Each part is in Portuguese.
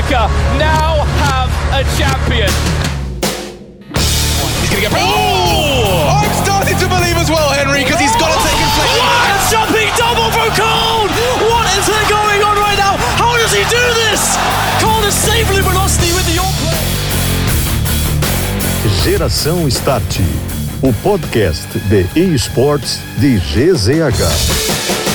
America now have a champion. He's going to get. Oh! I'm starting to believe as well, Henry, because he's got to take inflection. What a jumping double from Cole! What is going on right now? How does he do this? Cole is safely velocity with the all play. Geração Start, o podcast de esportes de GZH.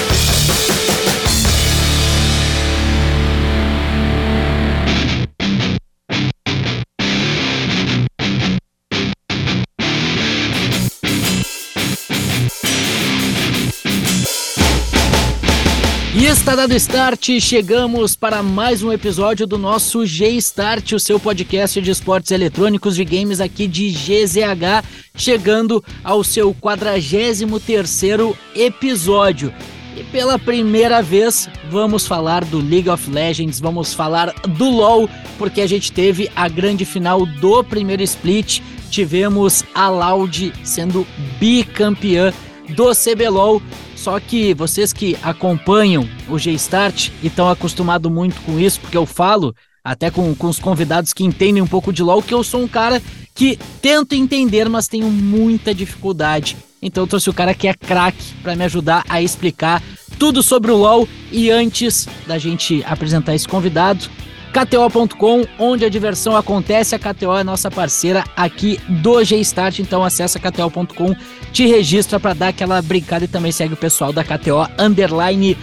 E está dado start, chegamos para mais um episódio do nosso G-Start, o seu podcast de esportes eletrônicos de games aqui de GZH, chegando ao seu 43º episódio. E pela primeira vez vamos falar do League of Legends, vamos falar do LoL, porque a gente teve a grande final do primeiro split, tivemos a Loud sendo bicampeã do CBLOL. Só que vocês que acompanham o G-Start e estão acostumados muito com isso, porque eu falo até com, com os convidados que entendem um pouco de LoL, que eu sou um cara que tento entender, mas tenho muita dificuldade. Então eu trouxe o cara que é craque para me ajudar a explicar tudo sobre o LoL. E antes da gente apresentar esse convidado, KTO.com, onde a diversão acontece. A KTO é nossa parceira aqui do G-Start, então acessa KTO.com, te registra para dar aquela brincada e também segue o pessoal da KTO Underline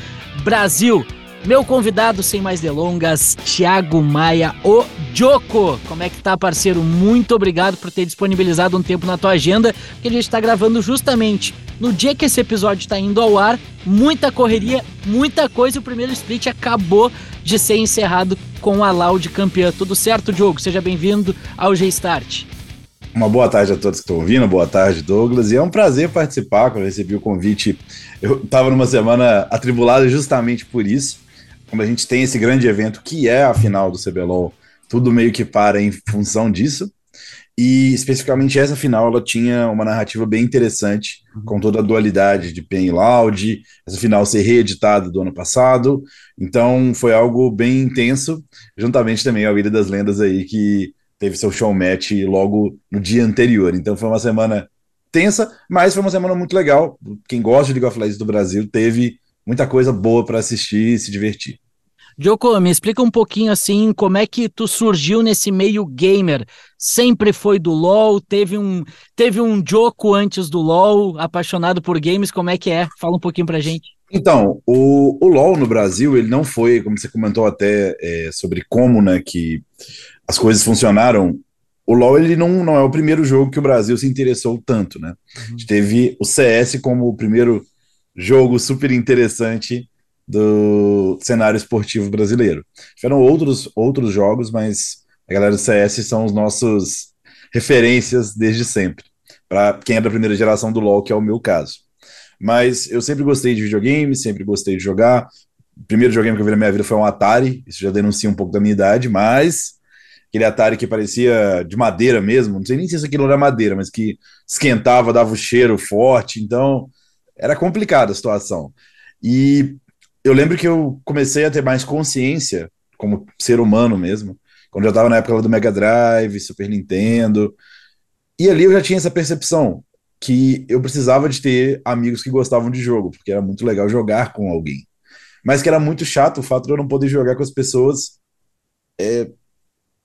Brasil. Meu convidado, sem mais delongas, Thiago Maia, o Joko. Como é que tá, parceiro? Muito obrigado por ter disponibilizado um tempo na tua agenda, que a gente está gravando justamente no dia que esse episódio está indo ao ar. Muita correria, muita coisa. O primeiro split acabou de ser encerrado com a Loud campeã. Tudo certo, Diogo? Seja bem-vindo ao G-Start. Uma boa tarde a todos que estão ouvindo, boa tarde, Douglas. E é um prazer participar. Quando eu recebi o convite, eu estava numa semana atribulada justamente por isso como a gente tem esse grande evento que é a final do CBLOL, tudo meio que para em função disso. E especificamente essa final ela tinha uma narrativa bem interessante, com toda a dualidade de Pen e Loud, essa final ser reeditada do ano passado. Então foi algo bem intenso, juntamente também a Vida das Lendas aí, que teve seu show match logo no dia anterior. Então foi uma semana tensa, mas foi uma semana muito legal. Quem gosta de League of Legends do Brasil teve muita coisa boa para assistir e se divertir. Joko, me explica um pouquinho assim, como é que tu surgiu nesse meio gamer? Sempre foi do LoL? Teve um, teve um Joko antes do LoL, apaixonado por games, como é que é? Fala um pouquinho pra gente. Então, o, o LoL no Brasil, ele não foi, como você comentou até é, sobre como, né, que as coisas funcionaram, o LoL ele não, não é o primeiro jogo que o Brasil se interessou tanto, né? Uhum. A gente teve o CS como o primeiro jogo super interessante do cenário esportivo brasileiro. Tiveram outros, outros jogos, mas a galera do CS são os nossos referências desde sempre. Para quem é da primeira geração do LoL, que é o meu caso. Mas eu sempre gostei de videogame, sempre gostei de jogar. O primeiro videogame que eu vi na minha vida foi um Atari, isso já denuncia um pouco da minha idade, mas aquele Atari que parecia de madeira mesmo, não sei nem se aquilo era madeira, mas que esquentava, dava o um cheiro forte, então era complicada a situação. E eu lembro que eu comecei a ter mais consciência, como ser humano mesmo, quando eu estava na época do Mega Drive, Super Nintendo. E ali eu já tinha essa percepção que eu precisava de ter amigos que gostavam de jogo, porque era muito legal jogar com alguém. Mas que era muito chato o fato de eu não poder jogar com as pessoas é,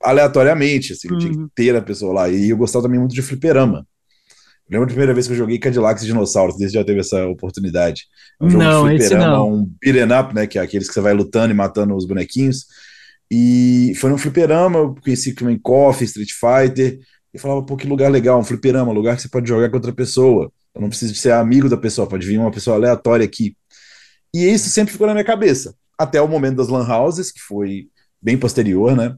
aleatoriamente, assim, eu tinha que uhum. ter a pessoa lá. E eu gostava também muito de fliperama. Lembra a primeira vez que eu joguei Cadillacs e Dinossauros? Desde já teve essa oportunidade. É um jogo não, esse não. um beat'em up, né? Que é aqueles que você vai lutando e matando os bonequinhos. E foi num fliperama, eu conheci também Coffee, Street Fighter. E falava, pô, que lugar legal, um fliperama, um lugar que você pode jogar com outra pessoa. Eu não preciso de ser amigo da pessoa, pode vir uma pessoa aleatória aqui. E isso sempre ficou na minha cabeça. Até o momento das lan houses, que foi bem posterior, né?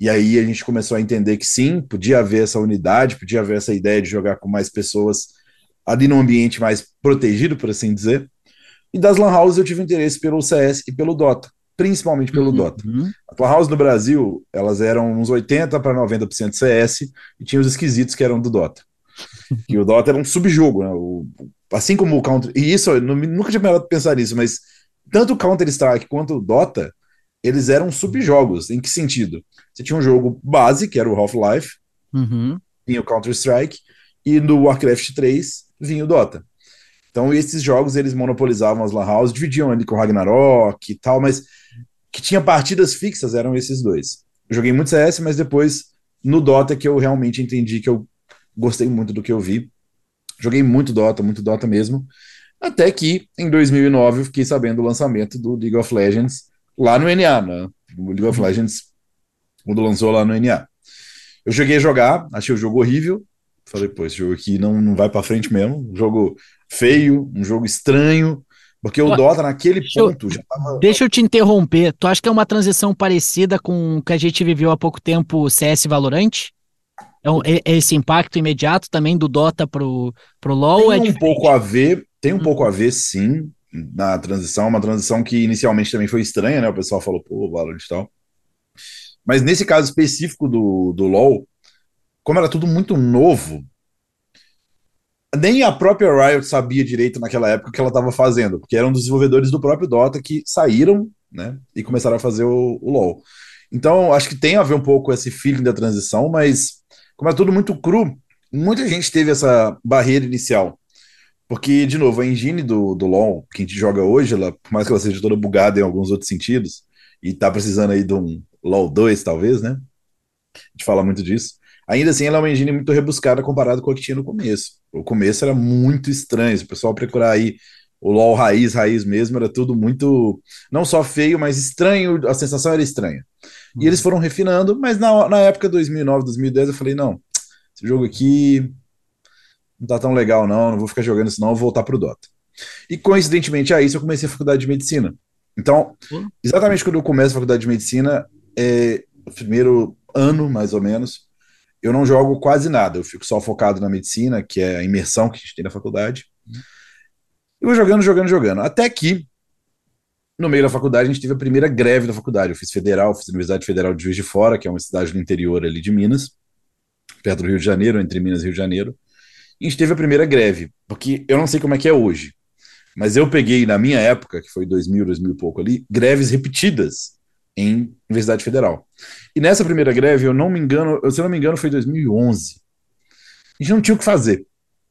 E aí a gente começou a entender que sim, podia haver essa unidade, podia haver essa ideia de jogar com mais pessoas ali num ambiente mais protegido, por assim dizer. E das Lan Houses eu tive interesse pelo CS e pelo Dota, principalmente pelo uhum. Dota. As Lan Houses no Brasil, elas eram uns 80 para 90% CS e tinha os esquisitos que eram do Dota. E o Dota era um subjogo, né? O, assim como o Counter. E isso, eu nunca tinha pensar nisso, mas tanto o Counter-Strike quanto o Dota eles eram subjogos. Em que sentido? Você tinha um jogo base, que era o Half-Life, Uhum. vinha o Counter-Strike, e no Warcraft 3 vinha o Dota. Então esses jogos eles monopolizavam as lan house, dividiam ali com o Ragnarok e tal, mas que tinha partidas fixas eram esses dois. Eu joguei muito CS, mas depois no Dota que eu realmente entendi que eu gostei muito do que eu vi. Joguei muito Dota, muito Dota mesmo. Até que em 2009 eu fiquei sabendo do lançamento do League of Legends lá no NA, né? O League of Legends quando lançou lá no NA. Eu joguei a jogar, achei o jogo horrível. Falei, pô, esse jogo aqui não, não vai pra frente mesmo. Um jogo feio, um jogo estranho. Porque o Dota, naquele deixa eu- ponto, já tava. Deixa eu te interromper. Tu acha que é uma transição parecida com o que a gente viveu há pouco tempo, CS Valorant? É, um- é- é esse impacto imediato também do Dota pro, pro LoL? é Tem um diferente? pouco a ver, tem um pouco a ver, sim, na transição. Uma transição que inicialmente também foi estranha, né? O pessoal falou, pô, Valorant e tal. Mas nesse caso específico do, do LoL, como era tudo muito novo, nem a própria Riot sabia direito naquela época o que ela estava fazendo, porque eram desenvolvedores do próprio Dota que saíram, né, e começaram a fazer o, o LoL. Então, acho que tem a ver um pouco esse feeling da transição, mas como é tudo muito cru, muita gente teve essa barreira inicial. Porque, de novo, a engine do, do LoL, que a gente joga hoje, ela, por mais que ela seja toda bugada em alguns outros sentidos, e tá precisando aí de um LoL 2, talvez, né? A gente fala muito disso. Ainda assim, ela é uma engine muito rebuscada comparado com a que tinha no começo. O começo era muito estranho. Se o pessoal procurar aí o LoL raiz, raiz mesmo, era tudo muito. Não só feio, mas estranho. A sensação era estranha. E eles foram refinando, mas na, na época 2009, 2010, eu falei: não, esse jogo aqui não tá tão legal, não. Não vou ficar jogando isso, não. Vou voltar pro Dota. E coincidentemente a isso, eu comecei a faculdade de medicina. Então, exatamente quando eu começo a faculdade de medicina, é o primeiro ano, mais ou menos, eu não jogo quase nada. Eu fico só focado na medicina, que é a imersão que a gente tem na faculdade. Eu vou jogando, jogando, jogando. Até que, no meio da faculdade, a gente teve a primeira greve da faculdade. Eu fiz federal, fiz Universidade Federal de Juiz de Fora, que é uma cidade no interior ali de Minas, perto do Rio de Janeiro, entre Minas e Rio de Janeiro. E a gente teve a primeira greve, porque eu não sei como é que é hoje, mas eu peguei na minha época, que foi 2000, 2000 e pouco ali, greves repetidas em Universidade Federal. E nessa primeira greve, eu não me engano, se eu não me engano, foi 2011. A gente não tinha o que fazer.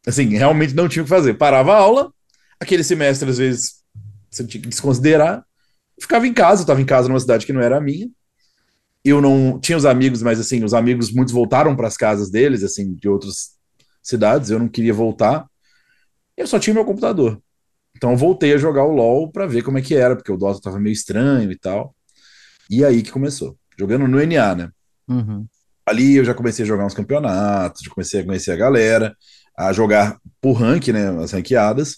Assim, realmente não tinha o que fazer. Parava a aula, aquele semestre, às vezes, você tinha que desconsiderar. Ficava em casa, eu estava em casa numa cidade que não era a minha. Eu não tinha os amigos, mas assim, os amigos muitos voltaram para as casas deles, assim, de outras cidades. Eu não queria voltar. Eu só tinha meu computador. Então eu voltei a jogar o LoL para ver como é que era, porque o Dota tava meio estranho e tal. E aí que começou, jogando no NA, né? Uhum. Ali eu já comecei a jogar uns campeonatos, já comecei a conhecer a galera, a jogar por rank, né, as ranqueadas.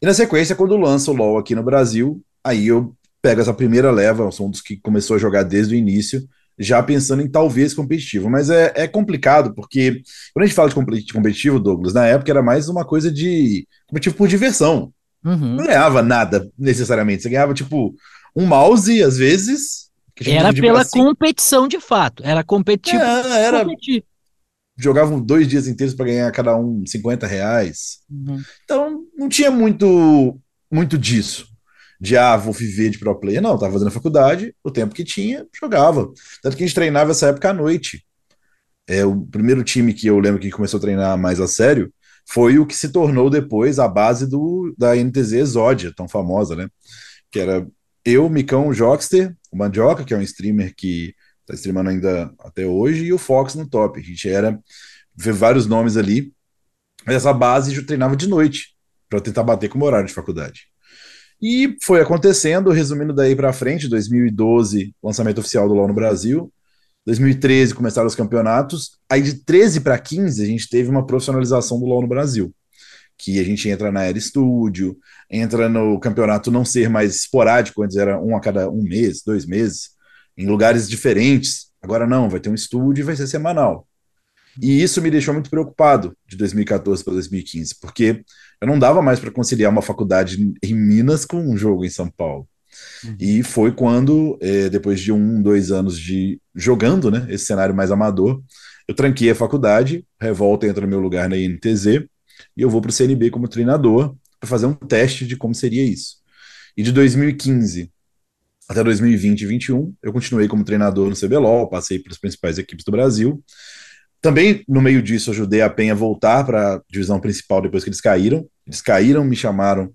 E na sequência, quando lança o LoL aqui no Brasil, aí eu pego essa primeira leva, eu sou um dos que começou a jogar desde o início, já pensando em talvez competitivo. Mas é, é complicado, porque quando a gente fala de competi- competitivo, Douglas, na época era mais uma coisa de competitivo por diversão. Uhum. Não ganhava nada necessariamente, você ganhava tipo um mouse, às vezes. Era pela competição de fato. Era competitivo. É, era, competir. jogavam dois dias inteiros para ganhar cada um 50 reais. Uhum. Então não tinha muito muito disso. De ah, vou viver de pro player. Não, tava fazendo faculdade, o tempo que tinha, jogava. Tanto que a gente treinava essa época à noite. É, o primeiro time que eu lembro que começou a treinar mais a sério foi o que se tornou depois a base do, da NTZ Exódia, tão famosa, né? Que era eu, Micão, Jockster, o Mandioca, que é um streamer que tá streamando ainda até hoje, e o Fox no top. A gente era ver vários nomes ali. Mas essa base eu treinava de noite para tentar bater com o horário de faculdade. E foi acontecendo, resumindo daí para frente, 2012, lançamento oficial do LoL no Brasil. 2013 começaram os campeonatos. Aí de 13 para 15 a gente teve uma profissionalização do LoL no Brasil. Que a gente entra na Era Studio, entra no campeonato não ser mais esporádico, antes era um a cada um mês, dois meses, em lugares diferentes. Agora não, vai ter um estúdio e vai ser semanal. E isso me deixou muito preocupado de 2014 para 2015, porque eu não dava mais para conciliar uma faculdade em Minas com um jogo em São Paulo. E foi quando, eh, depois de um, dois anos de jogando, né, esse cenário mais amador, eu tranquei a faculdade, Revolta entra no meu lugar na INTZ, e eu vou para o CNB como treinador para fazer um teste de como seria isso. E de 2015 até 2020 e 2021. Eu continuei como treinador no CBLOL, passei pelas principais equipes do Brasil. Também, no meio disso, ajudei a Penha a voltar para a divisão principal depois que eles caíram. Eles caíram, me chamaram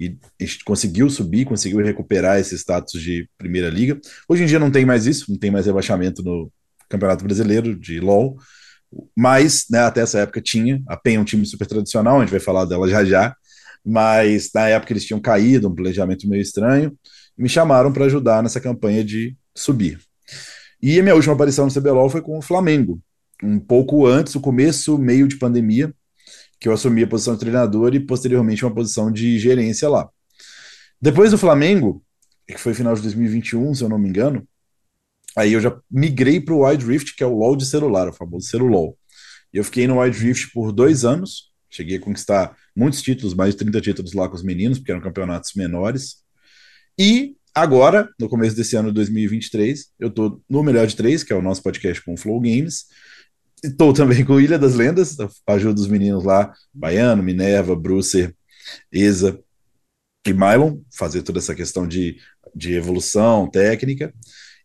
e gente conseguiu subir, conseguiu recuperar esse status de primeira liga. Hoje em dia não tem mais isso, não tem mais rebaixamento no Campeonato Brasileiro de LoL, mas né, até essa época tinha. A PEN é um time super tradicional, a gente vai falar dela já já, mas na época eles tinham caído, um planejamento meio estranho, e me chamaram para ajudar nessa campanha de subir. E a minha última aparição no CBLOL foi com o Flamengo, um pouco antes, o começo, meio de pandemia, que eu assumi a posição de treinador e posteriormente uma posição de gerência lá. Depois do Flamengo, que foi final de 2021, se eu não me engano, aí eu já migrei para o Wide Rift, que é o LoL de celular, o famoso celulol. E eu fiquei no Wide Rift por dois anos, cheguei a conquistar muitos títulos, mais de 30 títulos lá com os meninos, porque eram campeonatos menores. E agora, no começo desse ano de 2023, eu estou no Melhor de Três, que é o nosso podcast com o Flow Games, Estou também com Ilha das Lendas, ajuda os meninos lá, Baiano, Minerva, Brucer, Eza e Mylon, fazer toda essa questão de, de evolução técnica.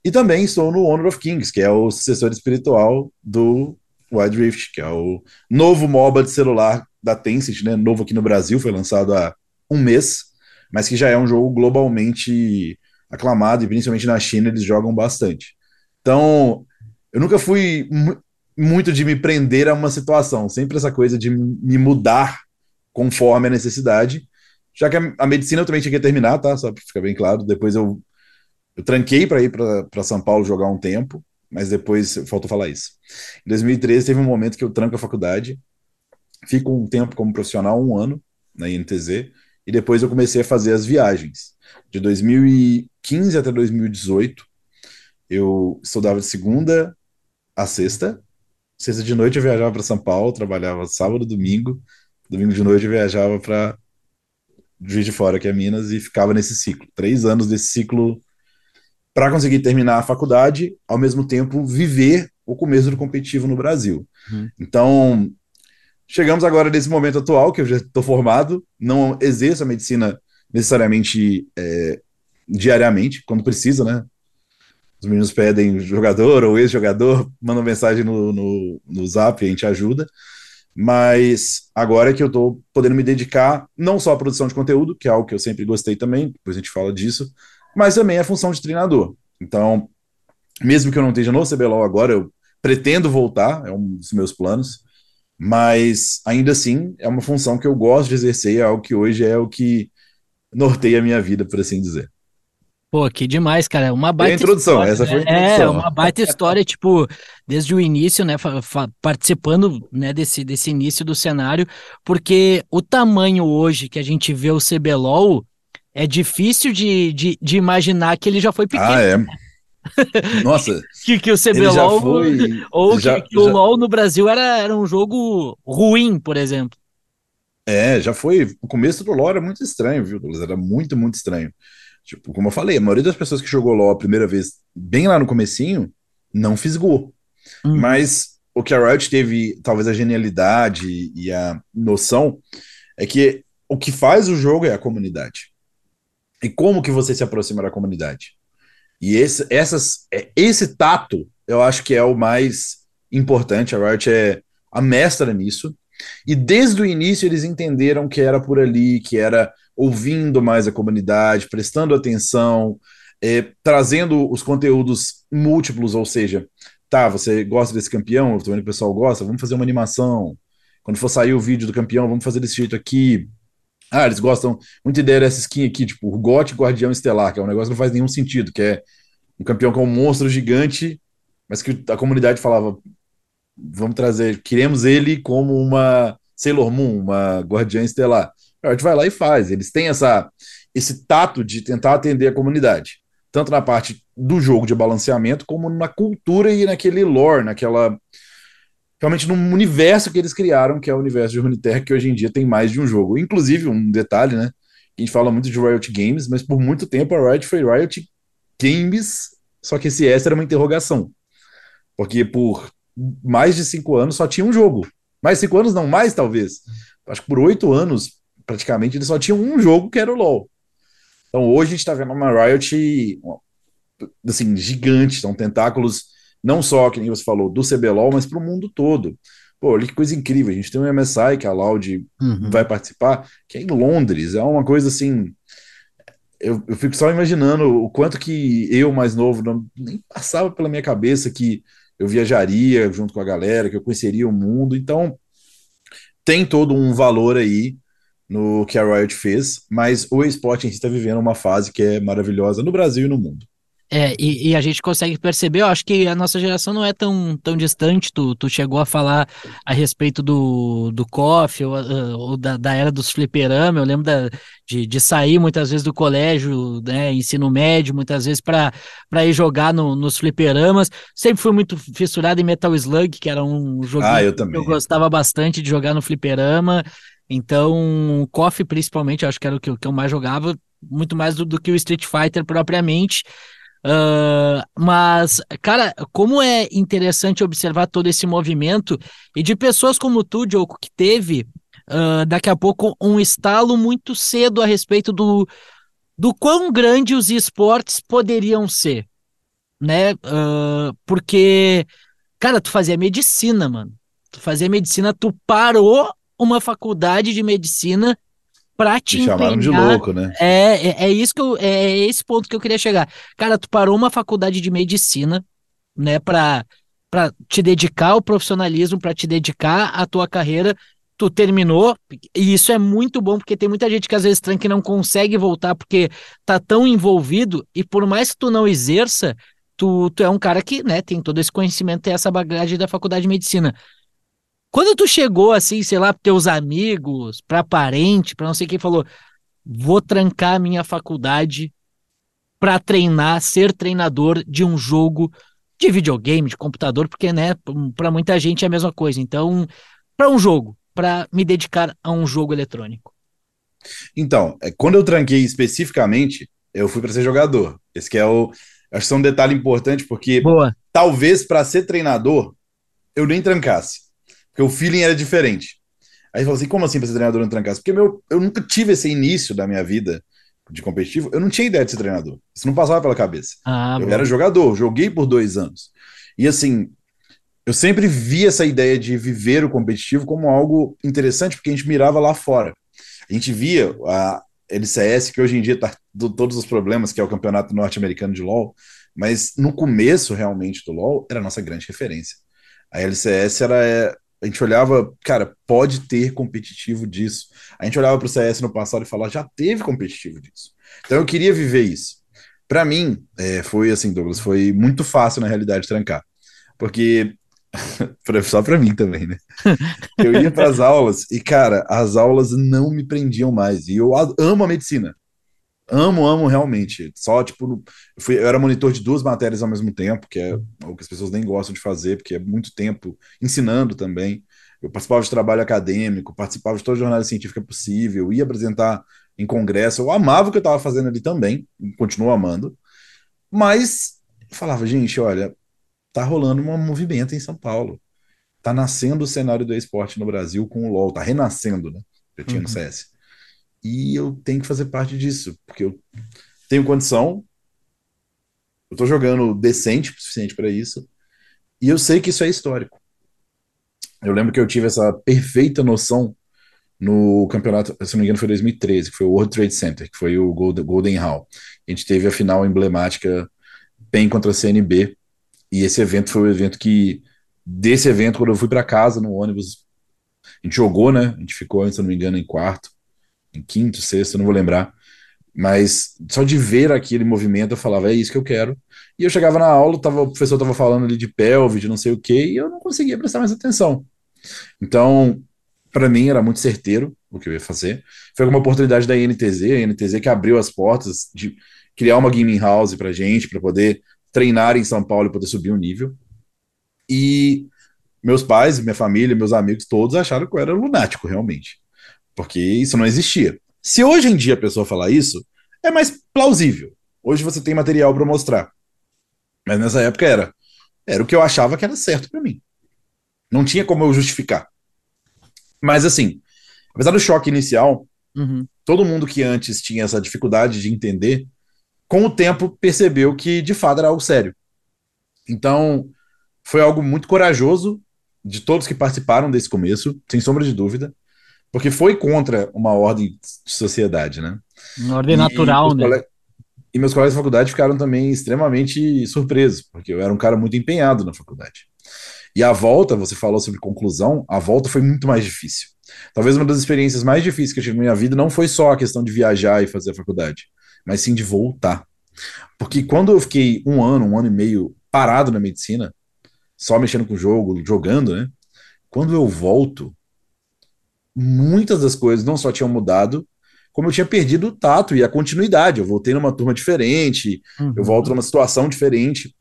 E também estou no Honor of Kings, que é o sucessor espiritual do Wild Rift, que é o novo MOBA de celular da Tencent, né? Novo aqui no Brasil, foi lançado há um mês, mas que já é um jogo globalmente aclamado e principalmente na China eles jogam bastante. Então, eu nunca fui muito de me prender a uma situação, sempre essa coisa de me mudar conforme a necessidade. Já que a, a medicina eu também tinha que terminar, tá? Só para ficar bem claro. Depois eu, eu tranquei para ir para São Paulo jogar um tempo, mas depois faltou falar isso. Em 2013 teve um momento que eu tranco a faculdade, fico um tempo como profissional, um ano na INTZ, e depois eu comecei a fazer as viagens. De 2015 até 2018, eu estudava de segunda a sexta, Sexta de noite eu viajava para São Paulo, trabalhava sábado, domingo. Domingo de noite eu viajava para Juiz de Fora, que é Minas, e ficava nesse ciclo. Três anos desse ciclo para conseguir terminar a faculdade, ao mesmo tempo viver o começo do competitivo no Brasil. Uhum. Então, chegamos agora nesse momento atual, que eu já estou formado, não exerço a medicina necessariamente é, diariamente, quando precisa, né? Os meninos pedem jogador ou ex-jogador, mandam mensagem no, no, no zap, a gente ajuda. Mas agora é que eu estou podendo me dedicar não só à produção de conteúdo, que é algo que eu sempre gostei também, depois a gente fala disso, mas também a função de treinador. Então, mesmo que eu não esteja no CBLOL agora, eu pretendo voltar, é um dos meus planos, mas ainda assim é uma função que eu gosto de exercer, é algo que hoje é o que norteia a minha vida, por assim dizer. Pô, que demais, cara. Uma baita. É a introdução, história, essa foi a né? introdução. É, uma baita história, tipo, desde o início, né? Participando né, desse, desse início do cenário, porque o tamanho hoje que a gente vê o CBLOL é difícil de, de, de imaginar que ele já foi pequeno. Ah, é. Nossa. que, que o CBLOL. Foi... Ou já, que, que já... o LOL no Brasil era, era um jogo ruim, por exemplo. É, já foi. O começo do LoL era muito estranho, viu, Era muito, muito estranho. Tipo, como eu falei, a maioria das pessoas que jogou LoL a primeira vez, bem lá no comecinho, não fisgou. Uhum. Mas o que a Riot teve, talvez a genialidade e a noção, é que o que faz o jogo é a comunidade. E como que você se aproxima da comunidade? E esse, essas, é, esse tato, eu acho que é o mais importante. A Riot é a mestra nisso. E desde o início eles entenderam que era por ali, que era ouvindo mais a comunidade, prestando atenção, é, trazendo os conteúdos múltiplos, ou seja, tá, você gosta desse campeão, eu tô vendo que o pessoal gosta, vamos fazer uma animação. Quando for sair o vídeo do campeão, vamos fazer desse jeito aqui. Ah, eles gostam muito ideia dessa skin aqui, tipo, o GOT Guardião Estelar, que é um negócio que não faz nenhum sentido, que é um campeão com um monstro gigante, mas que a comunidade falava, vamos trazer, queremos ele como uma Sailor Moon, uma Guardiã Estelar. A gente vai lá e faz. Eles têm essa, esse tato de tentar atender a comunidade, tanto na parte do jogo de balanceamento, como na cultura e naquele lore, naquela. Realmente no universo que eles criaram, que é o universo de Runeterra, que hoje em dia tem mais de um jogo. Inclusive, um detalhe, né? A gente fala muito de Riot Games, mas por muito tempo a Riot foi Riot Games, só que esse S era uma interrogação. Porque por mais de cinco anos só tinha um jogo. Mais cinco anos, não, mais talvez. Acho que por oito anos praticamente eles só tinham um jogo que era o LoL. Então hoje a gente está vendo uma Riot assim, gigantes, são tentáculos não só, que nem você falou, do CBLOL, mas para o mundo todo. Pô, olha que coisa incrível. A gente tem um MSI que a Loud uhum. vai participar, que é em Londres. É uma coisa assim. Eu, eu fico só imaginando o quanto que eu, mais novo, não, nem passava pela minha cabeça que eu viajaria junto com a galera, que eu conheceria o mundo. Então, tem todo um valor aí no que a Riot fez, mas o esporte em si está vivendo uma fase que é maravilhosa no Brasil e no mundo. É, e, e, a gente consegue perceber, eu acho que a nossa geração não é tão, tão distante, tu, tu chegou a falar a respeito do, do coffee ou, uh, ou da, da, era dos fliperama, eu lembro da, de, de sair muitas vezes do colégio, né, ensino médio, muitas vezes para ir jogar no, nos fliperamas, sempre fui muito fissurado em Metal Slug, que era um jogo ah, eu que eu gostava bastante de jogar no fliperama, então coffee principalmente, eu acho que era o que, que eu mais jogava, muito mais do, do que o Street Fighter propriamente, Uh, mas, cara, como é interessante observar todo esse movimento e de pessoas como tu, Diogo, que teve uh, daqui a pouco um estalo muito cedo a respeito do, do quão grande os esportes poderiam ser, né? Uh, porque, cara, tu fazia medicina, mano. Tu fazia medicina, tu parou uma faculdade de medicina pra te Me chamaram de louco, né? É, é, é, isso que eu, é esse ponto que eu queria chegar. Cara, tu parou uma faculdade de medicina, né, pra, pra te dedicar ao profissionalismo, pra te dedicar à tua carreira, tu terminou, e isso é muito bom, porque tem muita gente que às vezes tranca e não consegue voltar porque tá tão envolvido, e por mais que tu não exerça, tu, tu é um cara que, né, tem todo esse conhecimento, tem essa bagagem da faculdade de medicina. Quando tu chegou assim, sei lá, para teus amigos, para parente, para não sei quem falou, vou trancar a minha faculdade para treinar, ser treinador de um jogo de videogame, de computador, porque né, para muita gente é a mesma coisa. Então, para um jogo, para me dedicar a um jogo eletrônico. Então, é, quando eu tranquei especificamente, eu fui para ser jogador. Esse que é o acho que é um detalhe importante porque Boa. talvez para ser treinador eu nem trancasse. Porque o feeling era diferente. Aí falou assim: como assim pra ser treinador no Trancaço? Porque meu, eu nunca tive esse início da minha vida de competitivo, eu não tinha ideia de ser treinador. Isso não passava pela cabeça. Ah, eu bom. era jogador, joguei por dois anos. E assim, eu sempre vi essa ideia de viver o competitivo como algo interessante, porque a gente mirava lá fora. A gente via a LCS, que hoje em dia está todos os problemas, que é o campeonato norte-americano de LoL, mas no começo realmente do LoL era a nossa grande referência. A LCS era é, a gente olhava, cara, pode ter competitivo disso. A gente olhava para o CS no passado e falava, já teve competitivo disso. Então eu queria viver isso. Para mim, é, foi assim, Douglas, foi muito fácil na realidade trancar. Porque, só para mim também, né? Eu ia para as aulas e, cara, as aulas não me prendiam mais. E eu amo a medicina. Amo, amo realmente. Só, tipo, eu, fui, eu era monitor de duas matérias ao mesmo tempo, que é o que as pessoas nem gostam de fazer, porque é muito tempo ensinando também. Eu participava de trabalho acadêmico, participava de toda a jornada científica possível, ia apresentar em congresso. Eu amava o que eu estava fazendo ali também, continuo amando. Mas falava, gente, olha, tá rolando um movimento em São Paulo. Tá nascendo o cenário do esporte no Brasil com o LoL, tá renascendo, né? Eu tinha uhum. no CS e eu tenho que fazer parte disso, porque eu tenho condição, eu tô jogando decente o suficiente para isso, e eu sei que isso é histórico. Eu lembro que eu tive essa perfeita noção no campeonato, se não me engano, foi 2013, que foi o World Trade Center, que foi o Golden, Golden Hall. A gente teve a final emblemática PEN contra a CNB, e esse evento foi o evento que, desse evento, quando eu fui para casa no ônibus, a gente jogou, né? A gente ficou, se não me engano, em quarto quinto, sexto, não vou lembrar. Mas só de ver aquele movimento eu falava, é isso que eu quero. E eu chegava na aula, tava, o professor estava falando ali de pelve, de não sei o que, e eu não conseguia prestar mais atenção. Então, para mim era muito certeiro o que eu ia fazer. Foi uma oportunidade da NTZ, a NTZ que abriu as portas de criar uma gaming house para gente, para poder treinar em São Paulo e poder subir o um nível. E meus pais, minha família, meus amigos, todos acharam que eu era lunático, realmente porque isso não existia. Se hoje em dia a pessoa falar isso, é mais plausível. Hoje você tem material para mostrar. Mas nessa época era. Era o que eu achava que era certo para mim. Não tinha como eu justificar. Mas assim, apesar do choque inicial, uhum. todo mundo que antes tinha essa dificuldade de entender, com o tempo percebeu que de fato era algo sério. Então, foi algo muito corajoso de todos que participaram desse começo, sem sombra de dúvida, porque foi contra uma ordem de sociedade, né? Uma ordem e, natural, né? E meus colegas de faculdade ficaram também extremamente surpresos, porque eu era um cara muito empenhado na faculdade. E a volta, você falou sobre conclusão, a volta foi muito mais difícil. Talvez uma das experiências mais difíceis que eu tive na minha vida não foi só a questão de viajar e fazer a faculdade, mas sim de voltar. Porque quando eu fiquei um ano, um ano e meio parado na medicina, só mexendo com o jogo, jogando, né? Quando eu volto, muitas das coisas não só tinham mudado, como eu tinha perdido o tato e a continuidade. Eu voltei numa turma diferente, uhum. eu volto numa situação diferente.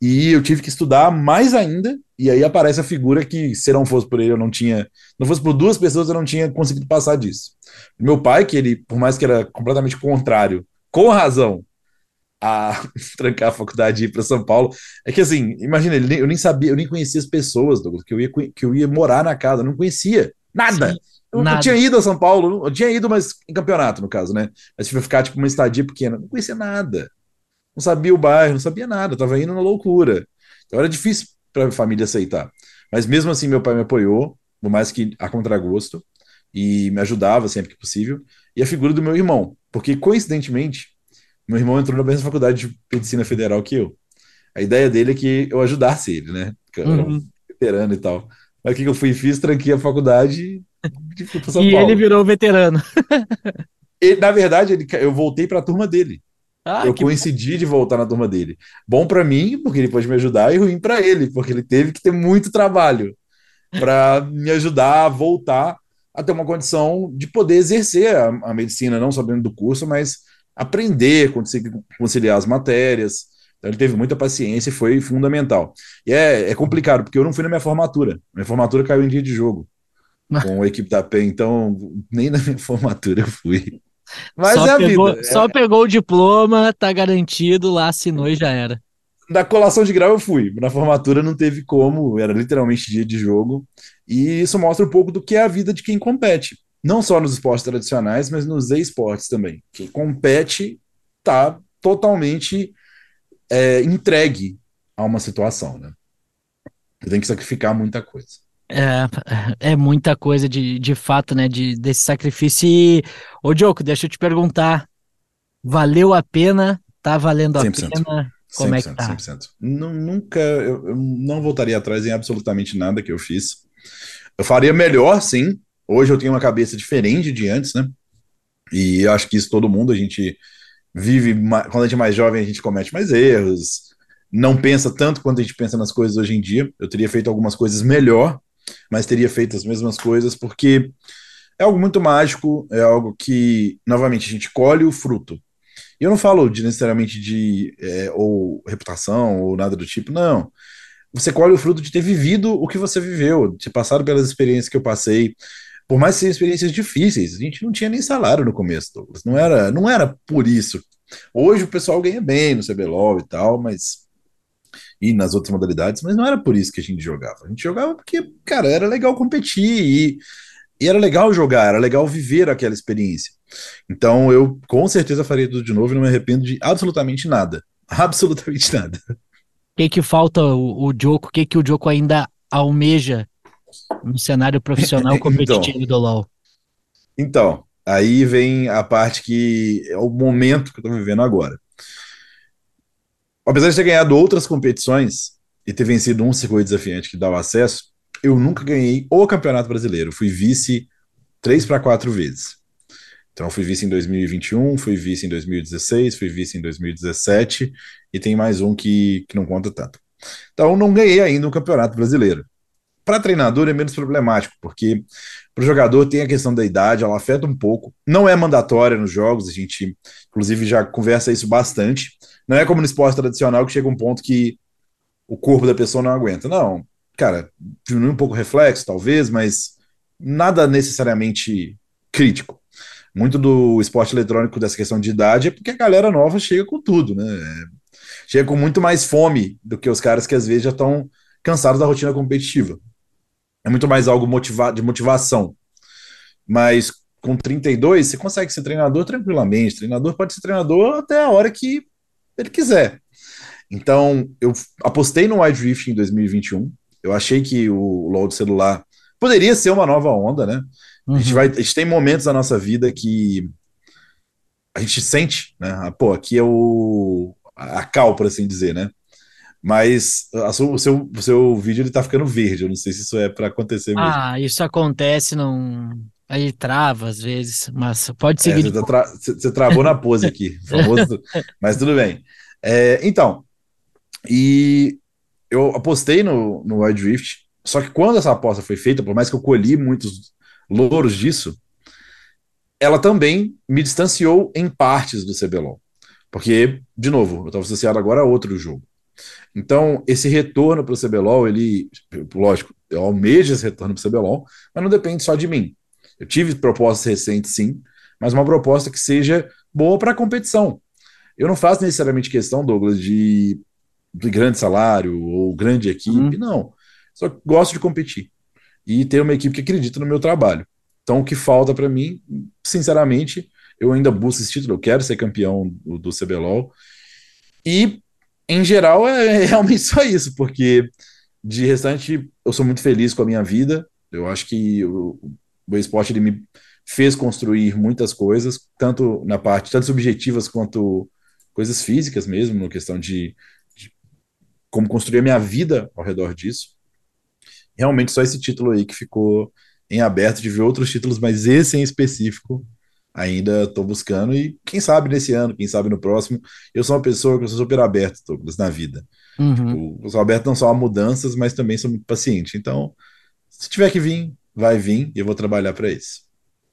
E eu tive que estudar mais ainda, e aí aparece a figura que, se não fosse por ele, eu não tinha. Não fosse por duas pessoas, eu não tinha conseguido passar disso. Meu pai, que ele, por mais que era completamente contrário, com razão, a trancar a faculdade e ir para São Paulo. É que assim, imagina, eu nem sabia, eu nem conhecia as pessoas, Douglas, que eu ia, que eu ia morar na casa, eu não conhecia nada. Sim, eu, nada. eu tinha ido a São Paulo, eu tinha ido, mas em campeonato, no caso, né? Mas se ficar tipo uma estadia pequena, não conhecia nada. Não sabia o bairro, não sabia nada, eu tava indo na loucura. Então era difícil para a família aceitar. Mas mesmo assim, meu pai me apoiou, por mais que a contragosto, e me ajudava sempre que possível. E a figura do meu irmão, porque coincidentemente, meu irmão entrou na mesma faculdade de medicina federal que eu. A ideia dele é que eu ajudasse ele, né? Eu era um uhum. veterano e tal. Mas o que, eu fui fiz? Tranquei a faculdade e fui para São e Paulo. E ele virou veterano. Ele, na verdade, ele, eu voltei para a turma dele. Ah, eu coincidi bom. de voltar na turma dele. Bom para mim, porque ele pode me ajudar, e ruim para ele, porque ele teve que ter muito trabalho para me ajudar a voltar a ter uma condição de poder exercer a, a medicina, não só dentro do curso, mas aprender, conseguir conciliar as matérias. Então ele teve muita paciência e foi fundamental. E é, é complicado, porque eu não fui na minha formatura. Minha formatura caiu em dia de jogo com a equipe da PEN, então nem na minha formatura eu fui. Mas só é a pegou, vida. Só é... pegou o diploma, tá garantido, lá assinou e já era. Na colação de grau eu fui, na formatura não teve como, era literalmente dia de jogo. E isso mostra um pouco do que é a vida de quem compete não só nos esportes tradicionais, mas nos esportes também. Quem compete está totalmente é, entregue a uma situação, né? Tem que sacrificar muita coisa. É, é muita coisa de, de fato, né? De, desse sacrifício. E, ô Diogo, deixa eu te perguntar: valeu a pena? Tá valendo a 100%. pena? Como 100%, é que tá? 100%. Não, nunca, eu, eu não voltaria atrás em absolutamente nada que eu fiz. Eu faria melhor, sim, Hoje eu tenho uma cabeça diferente de antes, né? E eu acho que isso todo mundo, a gente vive, quando a gente é mais jovem, a gente comete mais erros, não pensa tanto quanto a gente pensa nas coisas hoje em dia. Eu teria feito algumas coisas melhor, mas teria feito as mesmas coisas, porque é algo muito mágico, é algo que, novamente, a gente colhe o fruto. E eu não falo de necessariamente de é, ou reputação ou nada do tipo, não. Você colhe o fruto de ter vivido o que você viveu, de ter passado pelas experiências que eu passei, por mais que sejam experiências difíceis, a gente não tinha nem salário no começo, Douglas. Não era, não era por isso. Hoje o pessoal ganha bem no CBLOL e tal, mas. E nas outras modalidades, mas não era por isso que a gente jogava. A gente jogava porque, cara, era legal competir e, e era legal jogar, era legal viver aquela experiência. Então eu com certeza faria tudo de novo e não me arrependo de absolutamente nada. Absolutamente nada. O que, que falta o, o Joko? O que, que o Joko ainda almeja no cenário profissional então. competitivo então, do LoL? Então, aí vem a parte que é o momento que eu tô vivendo agora. Apesar de ter ganhado outras competições e ter vencido um circuito desafiante que dá o acesso, eu nunca ganhei o Campeonato Brasileiro. Fui vice três para quatro vezes. Então, fui vice em 2021, fui vice em 2016, fui vice em 2017 e tem mais um que, que não conta tanto. Então, não ganhei ainda o Campeonato Brasileiro. Para treinador é menos problemático, porque para o jogador tem a questão da idade, ela afeta um pouco. Não é mandatória nos jogos, a gente, inclusive, já conversa isso bastante. Não é como no esporte tradicional que chega um ponto que o corpo da pessoa não aguenta. Não, cara, diminui um pouco o reflexo, talvez, mas nada necessariamente crítico. Muito do esporte eletrônico dessa questão de idade é porque a galera nova chega com tudo, né? Chega com muito mais fome do que os caras que às vezes já estão cansados da rotina competitiva. É muito mais algo motiva de motivação. Mas com 32, você consegue ser treinador tranquilamente. Treinador pode ser treinador até a hora que ele quiser. Então, eu apostei no Wide Rift em 2021. Eu achei que o LoL do celular poderia ser uma nova onda, né? Uhum. A, gente uhum. vai, a gente tem momentos da nossa vida que a gente sente, né? Ah, pô, aqui é o a cal, por assim dizer, né? Mas sua, o, seu, o seu vídeo ele tá ficando verde. Eu não sei se isso é para acontecer mesmo. Ah, isso acontece, não. Aí trava às vezes, mas pode seguir. É, você, tá tra... você, travou na pose aqui, famoso. mas tudo bem. É, então, e eu apostei no, no Wild Rift, só que quando essa aposta foi feita, por mais que eu colhi muitos louros disso, ela também me distanciou em partes do CBLOL. Porque, de novo, eu estava associado agora a outro jogo. Então, esse retorno para o CBLOL, ele, lógico, eu almejo esse retorno para o CBLOL, mas não depende só de mim. Eu tive propostas recentes, sim, mas uma proposta que seja boa para a competição. Eu não faço necessariamente questão, Douglas, de, de grande salário ou grande equipe, uhum. não. Só gosto de competir e ter uma equipe que acredita no meu trabalho. Então, o que falta para mim, sinceramente, eu ainda busco esse título, eu quero ser campeão do, do CBLOL. E, em geral, é, é realmente só isso, porque de restante, eu sou muito feliz com a minha vida. Eu acho que o, o esporte ele me fez construir muitas coisas, tanto na parte, tanto subjetivas quanto coisas físicas mesmo, na questão de, de como construir a minha vida ao redor disso. Realmente só esse título aí que ficou em aberto de ver outros títulos, mas esse em específico ainda estou buscando e quem sabe nesse ano, quem sabe no próximo. Eu sou uma pessoa que eu sou super aberto, Douglas, na vida. Uhum. Tipo, eu sou aberto não só a mudanças, mas também sou muito paciente. Então, se tiver que vir, vai vir e eu vou trabalhar para isso.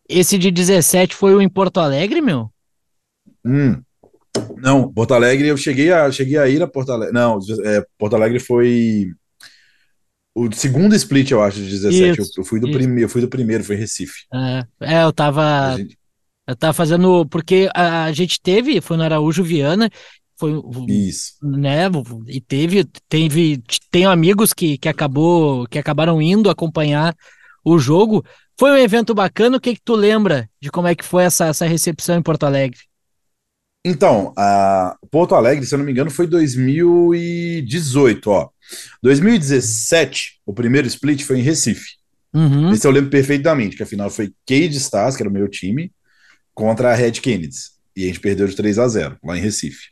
Esse de 17 foi o em Porto Alegre, meu? Hum. Não, Porto Alegre, eu cheguei a, cheguei a ir a Porto Alegre. Não, é, Porto Alegre foi o segundo split, eu acho, de 17. Isso, eu, eu, fui do primeiro, eu fui do primeiro, foi Recife. É, é eu tava. Gente... Eu tava fazendo. Porque a, a, gente teve, foi no Araújo Viana. Foi, Isso. Né, e teve, teve, tenho amigos que, que acabou, que acabaram indo acompanhar o jogo. Foi um evento bacana. O que que tu lembra de como é que foi essa, essa recepção em Porto Alegre? Então, a Porto Alegre, se eu não me engano, foi 2018, ó. 2017, o primeiro split foi em Recife. Uhum. Esse eu lembro perfeitamente, que a final foi Cade Stars, que era o meu time, contra a Red Kennedy. E a gente perdeu de 3 a 0 lá em Recife.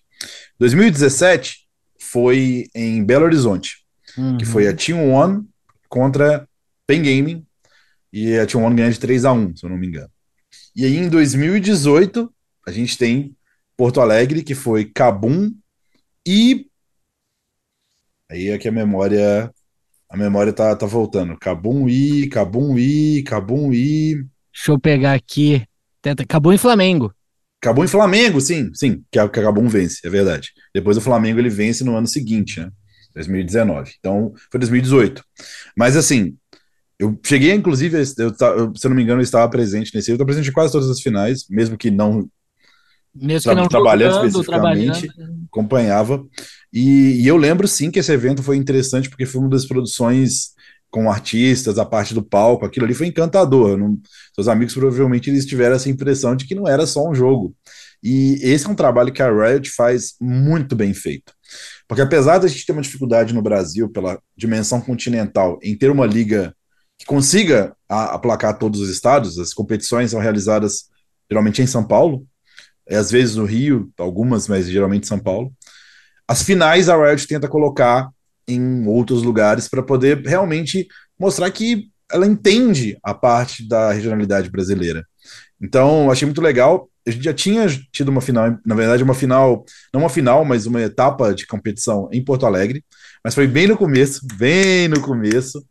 2017 foi em Belo Horizonte, uhum. que foi a Team One contra Pen Gaming, e a Team One ganhou de 3 a 1 se eu não me engano. E aí em 2018, a gente tem Porto Alegre, que foi Cabum e Aí é que a memória. A memória tá, tá voltando. Cabum I, Cabum I, Cabum I. Deixa eu pegar aqui. Tenta. Cabum e Flamengo. Cabum e Flamengo, sim, sim, que a, que a Cabum vence, é verdade. Depois o Flamengo ele vence no ano seguinte, né? 2019. Então, foi 2018. Mas assim, eu cheguei, inclusive, eu, eu, se eu não me engano, eu estava presente nesse. Eu estou presente em quase todas as finais, mesmo que não. Mesmo que não trabalhando, especificamente, trabalhando. acompanhava. E, e, eu lembro sim que esse evento foi interessante porque foi uma das produções com artistas, a parte do palco, aquilo ali foi encantador. Não, seus amigos provavelmente eles tiveram essa impressão de que não era só um jogo. E esse é um trabalho que a Riot faz muito bem feito. Porque apesar da gente ter uma dificuldade no Brasil pela dimensão continental em ter uma liga que consiga aplacar todos os estados, as competições são realizadas geralmente em São Paulo, às vezes no Rio, algumas, mas geralmente em São Paulo. As finais a Riot tenta colocar em outros lugares para poder realmente mostrar que ela entende a parte da regionalidade brasileira. Então, achei muito legal. A gente já tinha tido uma final, na verdade, uma final, não uma final, mas uma etapa de competição em Porto Alegre, mas foi bem no começo, bem no começo,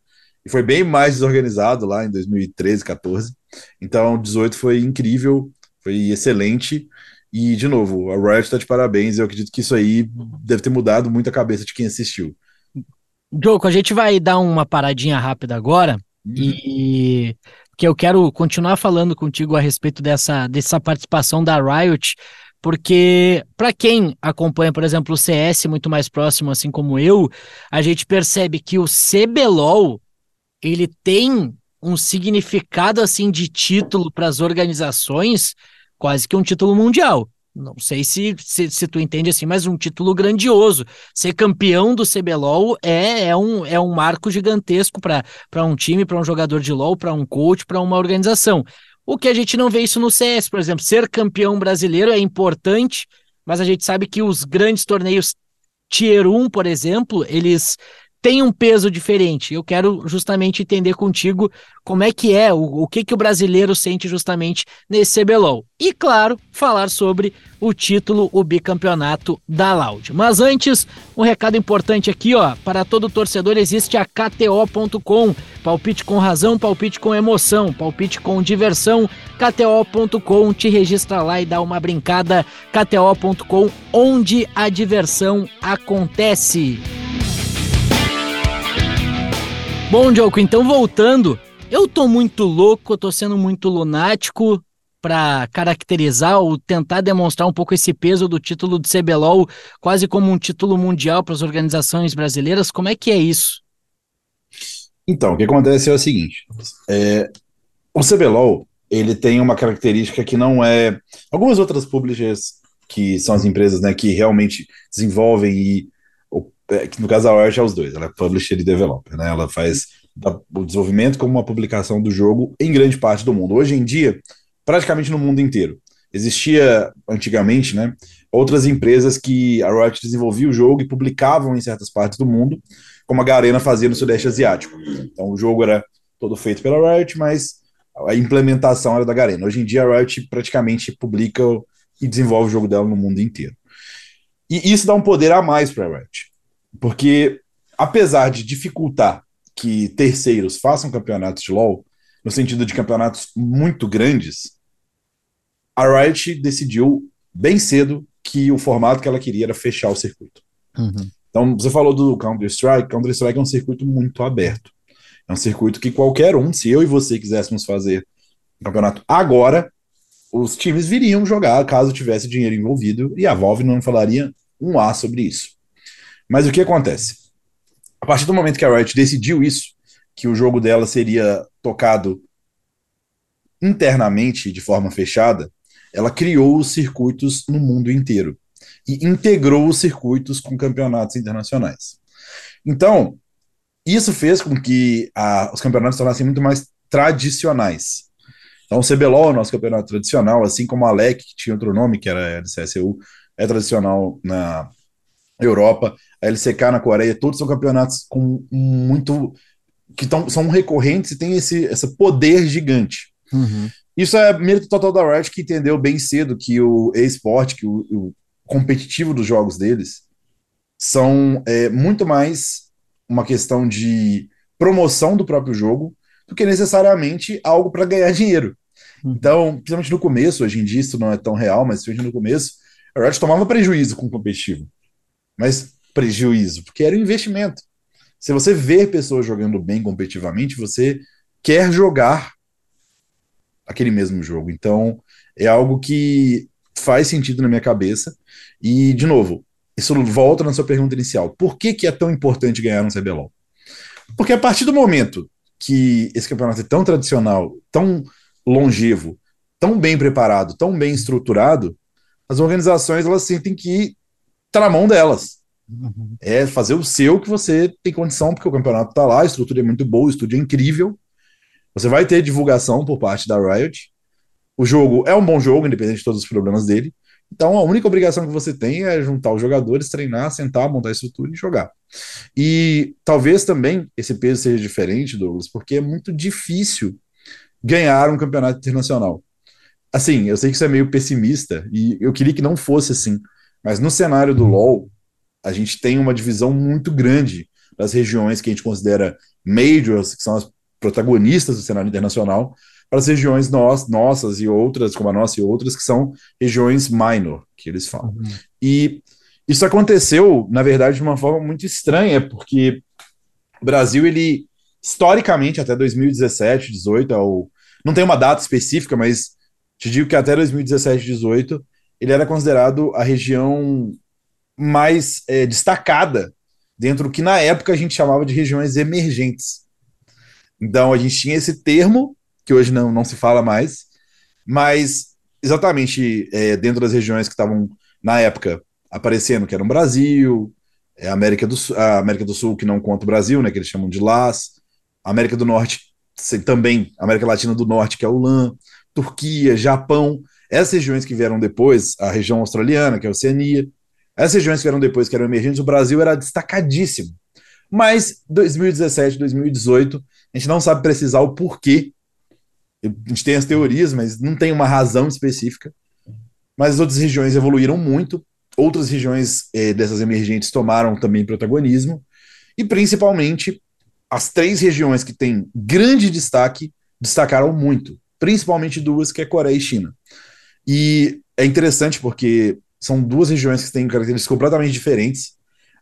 e foi bem mais desorganizado lá em 2013, 14. Então, 18 foi incrível, foi excelente. E, de novo, a Riot está de parabéns. Eu acredito que isso aí deve ter mudado muito a cabeça de quem assistiu. Joko, a gente vai dar uma paradinha rápida agora. Uhum. E que eu quero continuar falando contigo a respeito dessa, dessa participação da Riot, porque para quem acompanha, por exemplo, o CS muito mais próximo, assim como eu, a gente percebe que o CBLOL ele tem um significado assim de título para as organizações, quase que um título mundial. Não sei se, se, se, tu entende assim, mas um título grandioso. Ser campeão do CBLOL é, é, um, é um marco gigantesco para um time, para um jogador de LOL, para um coach, para uma organização. O que a gente não vê isso no CS, por exemplo. Ser campeão brasileiro é importante, mas a gente sabe que os grandes torneios Tier 1, por exemplo, eles tem um peso diferente. Eu quero justamente entender contigo como é que é, o, o que, que o brasileiro sente justamente nesse CBLOL. E, claro, falar sobre o título, o bicampeonato da Loud. Mas antes, um recado importante aqui, ó. Para todo torcedor existe a KTO.com. Palpite com razão, palpite com emoção, palpite com diversão. KTO.com, te registra lá e dá uma brincada. KTO.com, onde a diversão acontece. Bom, Diogo, então voltando, eu tô muito louco, tô sendo muito lunático para caracterizar ou tentar demonstrar um pouco esse peso do título do CBLOL, quase como um título mundial para as organizações brasileiras. Como é que é isso? Então, o que acontece é o seguinte: é, o CBLOL ele tem uma característica que não é. Algumas outras publishers, que são as empresas né, que realmente desenvolvem e que no caso a Riot é os dois, ela é publisher e developer, né? Ela faz o desenvolvimento como uma publicação do jogo em grande parte do mundo. Hoje em dia, praticamente no mundo inteiro. Existia antigamente, né, outras empresas que a Riot desenvolvia o jogo e publicavam em certas partes do mundo, como a Garena fazia no Sudeste Asiático. Então o jogo era todo feito pela Riot, mas a implementação era da Garena. Hoje em dia a Riot praticamente publica e desenvolve o jogo dela no mundo inteiro. E isso dá um poder a mais para a Riot. Porque, apesar de dificultar que terceiros façam campeonatos de LoL, no sentido de campeonatos muito grandes, a Riot decidiu bem cedo que o formato que ela queria era fechar o circuito. Uhum. Então, você falou do Counter-Strike, Counter-Strike é um circuito muito aberto. É um circuito que qualquer um, se eu e você quiséssemos fazer um campeonato agora, os times viriam jogar caso tivesse dinheiro envolvido e a Valve não falaria um A sobre isso. Mas o que acontece? A partir do momento que a Riot decidiu isso, que o jogo dela seria tocado internamente de forma fechada, ela criou os circuitos no mundo inteiro e integrou os circuitos com campeonatos internacionais. Então, isso fez com que a, os campeonatos tornassem muito mais tradicionais. Então, o CBLOL é o nosso campeonato tradicional, assim como a Alec, que tinha outro nome, que era de CSU, é tradicional na Europa a LCK na Coreia, todos são campeonatos com muito que tão, são recorrentes e tem esse, esse poder gigante. Uhum. Isso é mérito total da Riot que entendeu bem cedo que o e-sport, que o, o, competitivo dos jogos deles são é, muito mais uma questão de promoção do próprio jogo do que necessariamente algo para ganhar dinheiro. Uhum. Então, principalmente no começo, hoje em dia isso não é tão real, mas principalmente no começo, a Riot tomava prejuízo com o competitivo. Mas prejuízo, porque era um investimento. Se você vê pessoas jogando bem competitivamente, você quer jogar aquele mesmo jogo. Então, é algo que faz sentido na minha cabeça. E, de novo, isso volta na sua pergunta inicial. Por que, que é tão importante ganhar um CBLOL? Porque a partir do momento que esse campeonato é tão tradicional, tão longevo, tão bem preparado, tão bem estruturado, as organizações elas sentem que está na mão delas. Uhum. É fazer o seu que você tem condição, porque o campeonato está lá, a estrutura é muito boa, o estúdio é incrível. Você vai ter divulgação por parte da Riot. O jogo é um bom jogo, independente de todos os problemas dele. Então a única obrigação que você tem é juntar os jogadores, treinar, sentar, montar a estrutura e jogar. E talvez também esse peso seja diferente, Douglas, porque é muito difícil ganhar um campeonato internacional. Assim, eu sei que isso é meio pessimista e eu queria que não fosse assim, mas no cenário do LoL, a gente tem uma divisão muito grande das regiões que a gente considera majors, que são as protagonistas do cenário internacional, para as regiões nós, nossas e outras, como a nossa e outras, que são regiões minor, que eles falam. Uhum. E isso aconteceu, na verdade, de uma forma muito estranha, porque o Brasil, ele, historicamente, até 2017, 18, é o, não tem uma data específica, mas te digo que até 2017, 18, ele era considerado a região mais é, destacada dentro do que na época a gente chamava de regiões emergentes. Então a gente tinha esse termo, que hoje não, não se fala mais, mas exatamente é, dentro das regiões que estavam, na época, aparecendo, que eram Brasil, é, América, do, a América do Sul, que não conta o Brasil, né, que eles chamam de LAS, América do Norte, também América Latina do Norte, que é o LAN, Turquia, Japão, essas regiões que vieram depois, a região australiana, que é a Oceania, essas regiões que vieram depois, que eram emergentes, o Brasil era destacadíssimo. Mas 2017, 2018, a gente não sabe precisar o porquê. A gente tem as teorias, mas não tem uma razão específica. Mas as outras regiões evoluíram muito, outras regiões eh, dessas emergentes tomaram também protagonismo, e principalmente as três regiões que têm grande destaque destacaram muito, principalmente duas, que é Coreia e China. E é interessante porque são duas regiões que têm características completamente diferentes,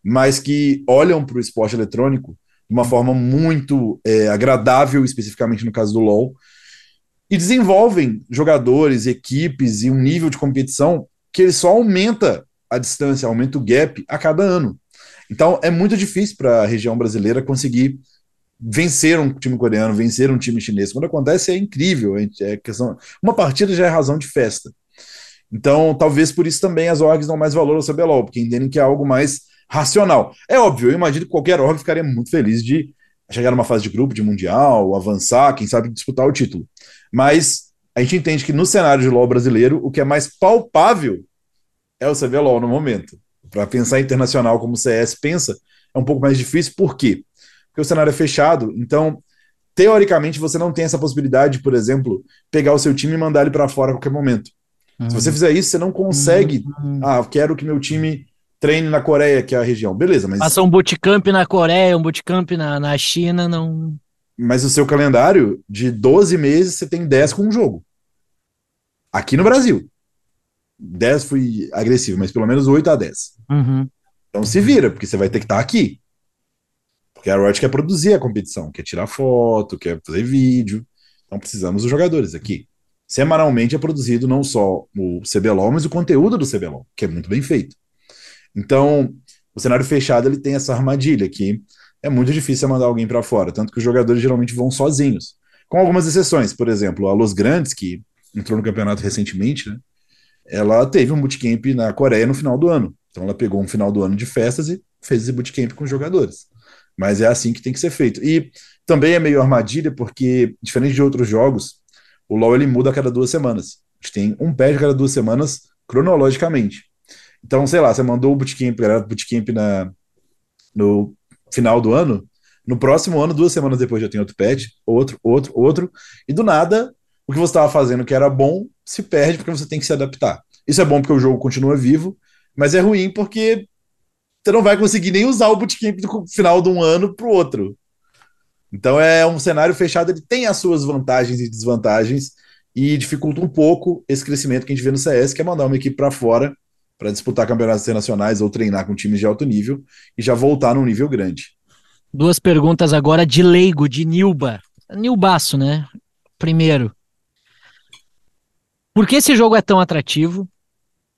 mas que olham para o esporte eletrônico de uma forma muito é, agradável, especificamente no caso do LoL, e desenvolvem jogadores, equipes e um nível de competição que ele só aumenta a distância, aumenta o gap a cada ano. Então é muito difícil para a região brasileira conseguir vencer um time coreano, vencer um time chinês. Quando acontece é incrível, é questão, uma partida já é razão de festa. Então, talvez por isso também as orgs dão mais valor ao CBLOL, porque entendem que é algo mais racional. É óbvio, eu imagino que qualquer org ficaria muito feliz de chegar numa fase de grupo, de mundial, avançar, quem sabe disputar o título. Mas a gente entende que no cenário de LoL brasileiro, o que é mais palpável é o CBLOL no momento. Para pensar internacional como o CS pensa, é um pouco mais difícil, por quê? Porque o cenário é fechado, então teoricamente você não tem essa possibilidade, por exemplo, pegar o seu time e mandar ele para fora a qualquer momento. Uhum. Se você fizer isso, você não consegue. Uhum. Ah, quero que meu time treine na Coreia, que é a região. Beleza, mas. Passa um bootcamp na Coreia, um bootcamp na, na China, não. Mas o seu calendário, de 12 meses, você tem 10 com um jogo. Aqui no Brasil. 10 fui agressivo, mas pelo menos 8 a 10. Uhum. Então se vira, porque você vai ter que estar aqui. Porque a Riot quer produzir a competição, quer tirar foto, quer fazer vídeo. Então precisamos dos jogadores aqui. Semanalmente é produzido não só o CBLOL, mas o conteúdo do CBLOL, que é muito bem feito. Então, o cenário fechado ele tem essa armadilha que é muito difícil mandar alguém para fora, tanto que os jogadores geralmente vão sozinhos. Com algumas exceções, por exemplo, a Los Grandes, que entrou no campeonato recentemente, né? Ela teve um bootcamp na Coreia no final do ano. Então ela pegou um final do ano de festas e fez esse bootcamp com os jogadores. Mas é assim que tem que ser feito. E também é meio armadilha, porque, diferente de outros jogos, o LoL ele muda a cada duas semanas. A gente tem um patch a cada duas semanas, cronologicamente. Então, sei lá, você mandou o bootcamp, galera, bootcamp na, no final do ano, no próximo ano, duas semanas depois já tem outro patch, outro, outro, outro, e do nada, o que você estava fazendo que era bom se perde porque você tem que se adaptar. Isso é bom porque o jogo continua vivo, mas é ruim porque você não vai conseguir nem usar o bootcamp do final de um ano para o outro. Então é um cenário fechado, ele tem as suas vantagens e desvantagens e dificulta um pouco esse crescimento que a gente vê no CS, que é mandar uma equipe para fora para disputar campeonatos internacionais ou treinar com times de alto nível e já voltar num nível grande. Duas perguntas agora de leigo, de Nilba. Nilbaço, né? Primeiro, por que esse jogo é tão atrativo?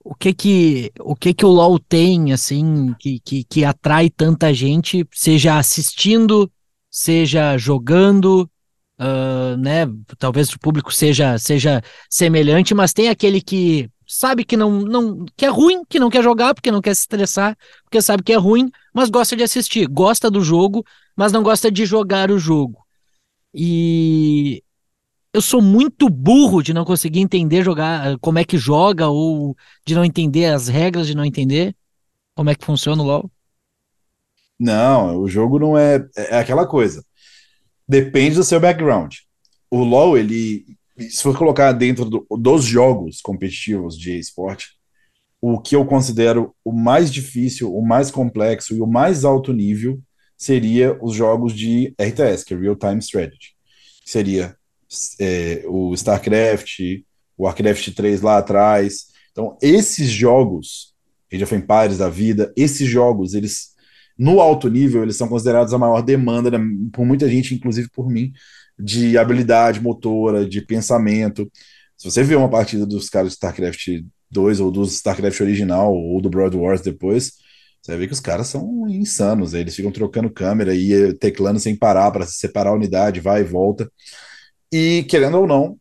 O que que o que que o LoL tem assim que, que, que atrai tanta gente, seja assistindo, seja jogando, uh, né? Talvez o público seja seja semelhante, mas tem aquele que sabe que não, não que é ruim, que não quer jogar porque não quer se estressar, porque sabe que é ruim, mas gosta de assistir, gosta do jogo, mas não gosta de jogar o jogo. E eu sou muito burro de não conseguir entender jogar, como é que joga ou de não entender as regras, de não entender como é que funciona o LoL. Não, o jogo não é é aquela coisa. Depende do seu background. O LoL, ele se for colocar dentro do, dos jogos competitivos de esporte, o que eu considero o mais difícil, o mais complexo e o mais alto nível seria os jogos de RTS, que é Real Time Strategy. Seria é, o StarCraft, o Warcraft 3 lá atrás. Então, esses jogos, Age of Empires da vida, esses jogos, eles no alto nível, eles são considerados a maior demanda né, por muita gente, inclusive por mim, de habilidade motora, de pensamento. Se você vê uma partida dos caras do StarCraft 2 ou do StarCraft original ou do Broad Wars depois, Você ver que os caras são insanos, eles ficam trocando câmera e teclando sem parar para separar a unidade, vai e volta. E querendo ou não,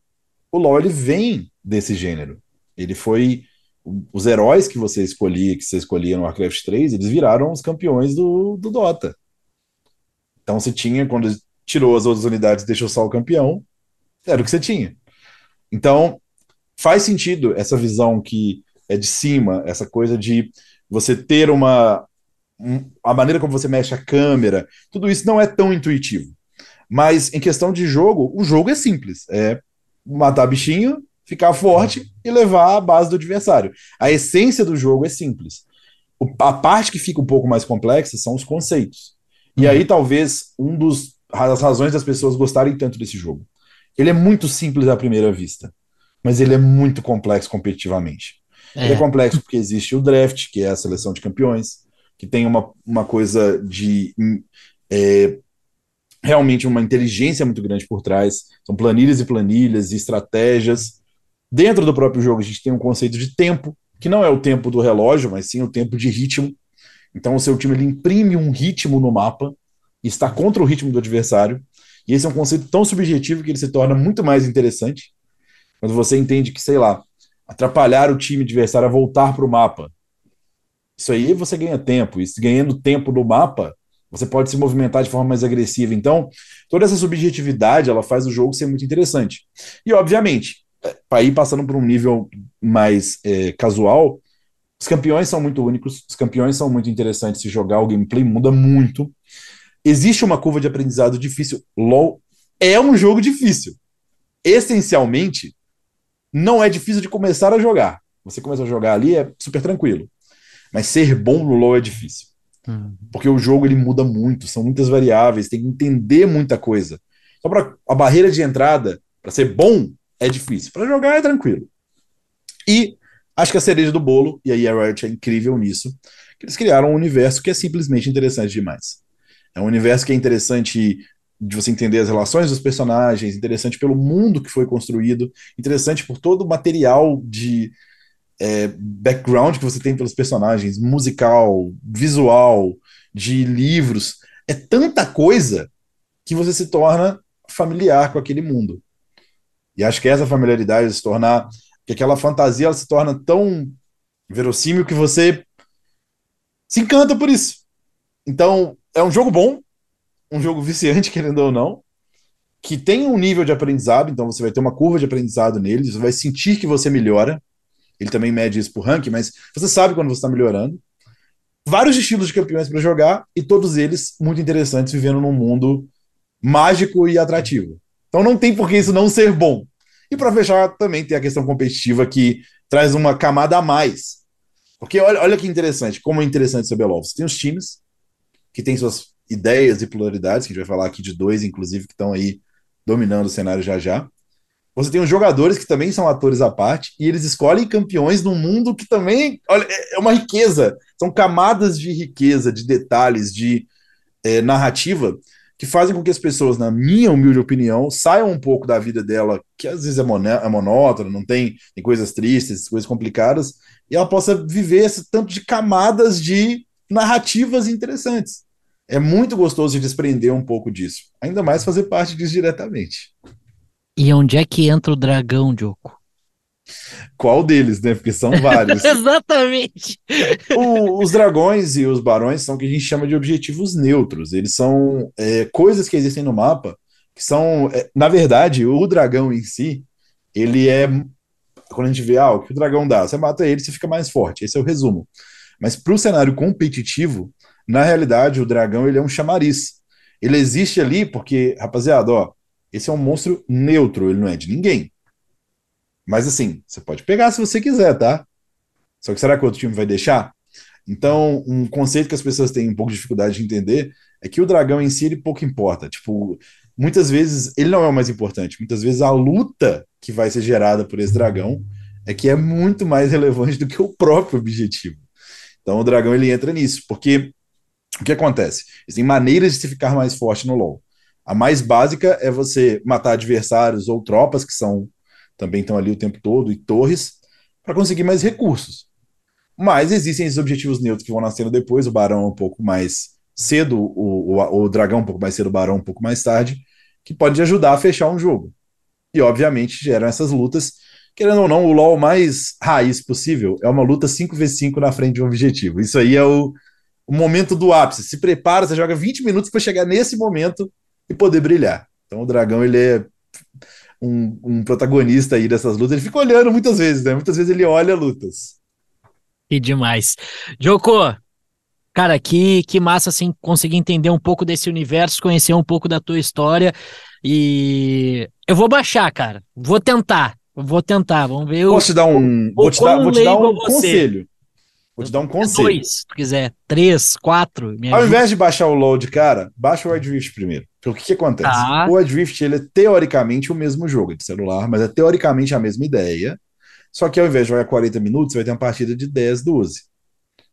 o LoL ele vem desse gênero. Ele foi os heróis que você escolhia, que você escolhia no Warcraft 3, eles viraram os campeões do, do Dota. Então você tinha, quando tirou as outras unidades deixou só o campeão, era o que você tinha. Então, faz sentido essa visão que é de cima, essa coisa de você ter uma. Um, a maneira como você mexe a câmera, tudo isso não é tão intuitivo. Mas em questão de jogo, o jogo é simples. É matar bichinho, ficar forte e levar a base do adversário. A essência do jogo é simples. A parte que fica um pouco mais complexa são os conceitos. E aí, talvez, um dos as razões das pessoas gostarem tanto desse jogo. Ele é muito simples à primeira vista, mas ele é muito complexo competitivamente. É. Ele é complexo porque existe o draft, que é a seleção de campeões, que tem uma, uma coisa de é, realmente uma inteligência muito grande por trás. São planilhas e planilhas e estratégias. Dentro do próprio jogo, a gente tem um conceito de tempo, que não é o tempo do relógio, mas sim o tempo de ritmo. Então, o seu time ele imprime um ritmo no mapa e está contra o ritmo do adversário. E esse é um conceito tão subjetivo que ele se torna muito mais interessante quando você entende que, sei lá, atrapalhar o time adversário a voltar para o mapa. Isso aí você ganha tempo, e ganhando tempo no mapa, você pode se movimentar de forma mais agressiva. Então, toda essa subjetividade ela faz o jogo ser muito interessante. E, obviamente, para ir passando por um nível mais é, casual, os campeões são muito únicos, os campeões são muito interessantes se jogar, o gameplay muda muito. Existe uma curva de aprendizado difícil. LoL é um jogo difícil. Essencialmente, não é difícil de começar a jogar. Você começa a jogar ali, é super tranquilo. Mas ser bom no LoL é difícil. Uhum. Porque o jogo ele muda muito, são muitas variáveis, tem que entender muita coisa. Só para a barreira de entrada, para ser bom, é difícil. Para jogar é tranquilo. E acho que a cereja do bolo, e aí a Riot é incrível nisso, que eles criaram um universo que é simplesmente interessante demais. É um universo que é interessante de você entender as relações dos personagens, interessante pelo mundo que foi construído, interessante por todo o material de é, background que você tem pelos personagens, musical, visual, de livros. É tanta coisa que você se torna familiar com aquele mundo. E acho que essa familiaridade se tornar, que aquela fantasia ela se torna tão verossímil que você se encanta por isso. Então, é um jogo bom, um jogo viciante, querendo ou não, que tem um nível de aprendizado, então você vai ter uma curva de aprendizado nele, você vai sentir que você melhora. Ele também mede isso por ranking, mas você sabe quando você está melhorando. Vários estilos de campeões para jogar e todos eles muito interessantes, vivendo num mundo mágico e atrativo. Então não tem por que isso não ser bom. E para fechar, também tem a questão competitiva que traz uma camada a mais. Porque olha, olha que interessante, como é interessante saber LoL. Você tem os times, que tem suas ideias e pluralidades, que a gente vai falar aqui de dois, inclusive, que estão aí dominando o cenário já já. Você tem os jogadores que também são atores à parte, e eles escolhem campeões num mundo que também olha, é, é uma riqueza. São camadas de riqueza, de detalhes, de é, narrativa, que fazem com que as pessoas, na minha humilde opinião, saiam um pouco da vida dela, que às vezes é, é monótona, não tem, tem coisas tristes, coisas complicadas, e ela possa viver esse tanto de camadas de narrativas interessantes. É muito gostoso de desprender um pouco disso. Ainda mais fazer parte disso diretamente. E onde é que entra o dragão, Diogo? Qual deles, né? Porque são vários. Exatamente. O, os dragões e os barões são o que a gente chama de objetivos neutros. Eles são é, coisas que existem no mapa que são, é, na verdade, o dragão em si, ele é quando a gente vê ah, o que o dragão dá, você mata ele, você fica mais forte. Esse é o resumo. Mas para o cenário competitivo, na realidade, o dragão ele é um chamariz. Ele existe ali porque, rapaziada, ó, esse é um monstro neutro, ele não é de ninguém. Mas assim, você pode pegar se você quiser, tá? Só que será que o outro time vai deixar? Então, um conceito que as pessoas têm um pouco de dificuldade de entender é que o dragão em si ele pouco importa. Tipo, muitas vezes ele não é o mais importante. Muitas vezes a luta que vai ser gerada por esse dragão é que é muito mais relevante do que o próprio objetivo. Então o dragão ele entra nisso, porque o que acontece? Existem maneiras de se ficar mais forte no LoL. A mais básica é você matar adversários ou tropas que são também estão ali o tempo todo e torres para conseguir mais recursos. Mas existem esses objetivos neutros que vão nascendo depois, o Barão um pouco mais cedo, o, o, o Dragão um pouco mais cedo, o Barão um pouco mais tarde, que pode ajudar a fechar um jogo. E obviamente geram essas lutas. Querendo ou não, o LoL mais raiz possível é uma luta 5v5 na frente de um objetivo. Isso aí é o, o momento do ápice. Se prepara, você joga 20 minutos para chegar nesse momento e poder brilhar. Então o dragão ele é um, um, protagonista aí dessas lutas. Ele fica olhando muitas vezes, né? Muitas vezes ele olha lutas. E demais. Joko, cara, que, que massa assim conseguir entender um pouco desse universo, conhecer um pouco da tua história. E eu vou baixar, cara. Vou tentar. Vou tentar. Vamos ver. Posso te dar um, vou te dar, vou te dar um conselho. Vou te dar um conselho. Dois, se tu quiser. Três, quatro. Ao invés de baixar o load, cara, baixa o Adrift primeiro. Porque o que, que acontece? Tá. O Adrift, ele é teoricamente o mesmo jogo de celular, mas é teoricamente a mesma ideia. Só que ao invés de jogar 40 minutos, você vai ter uma partida de 10, 12.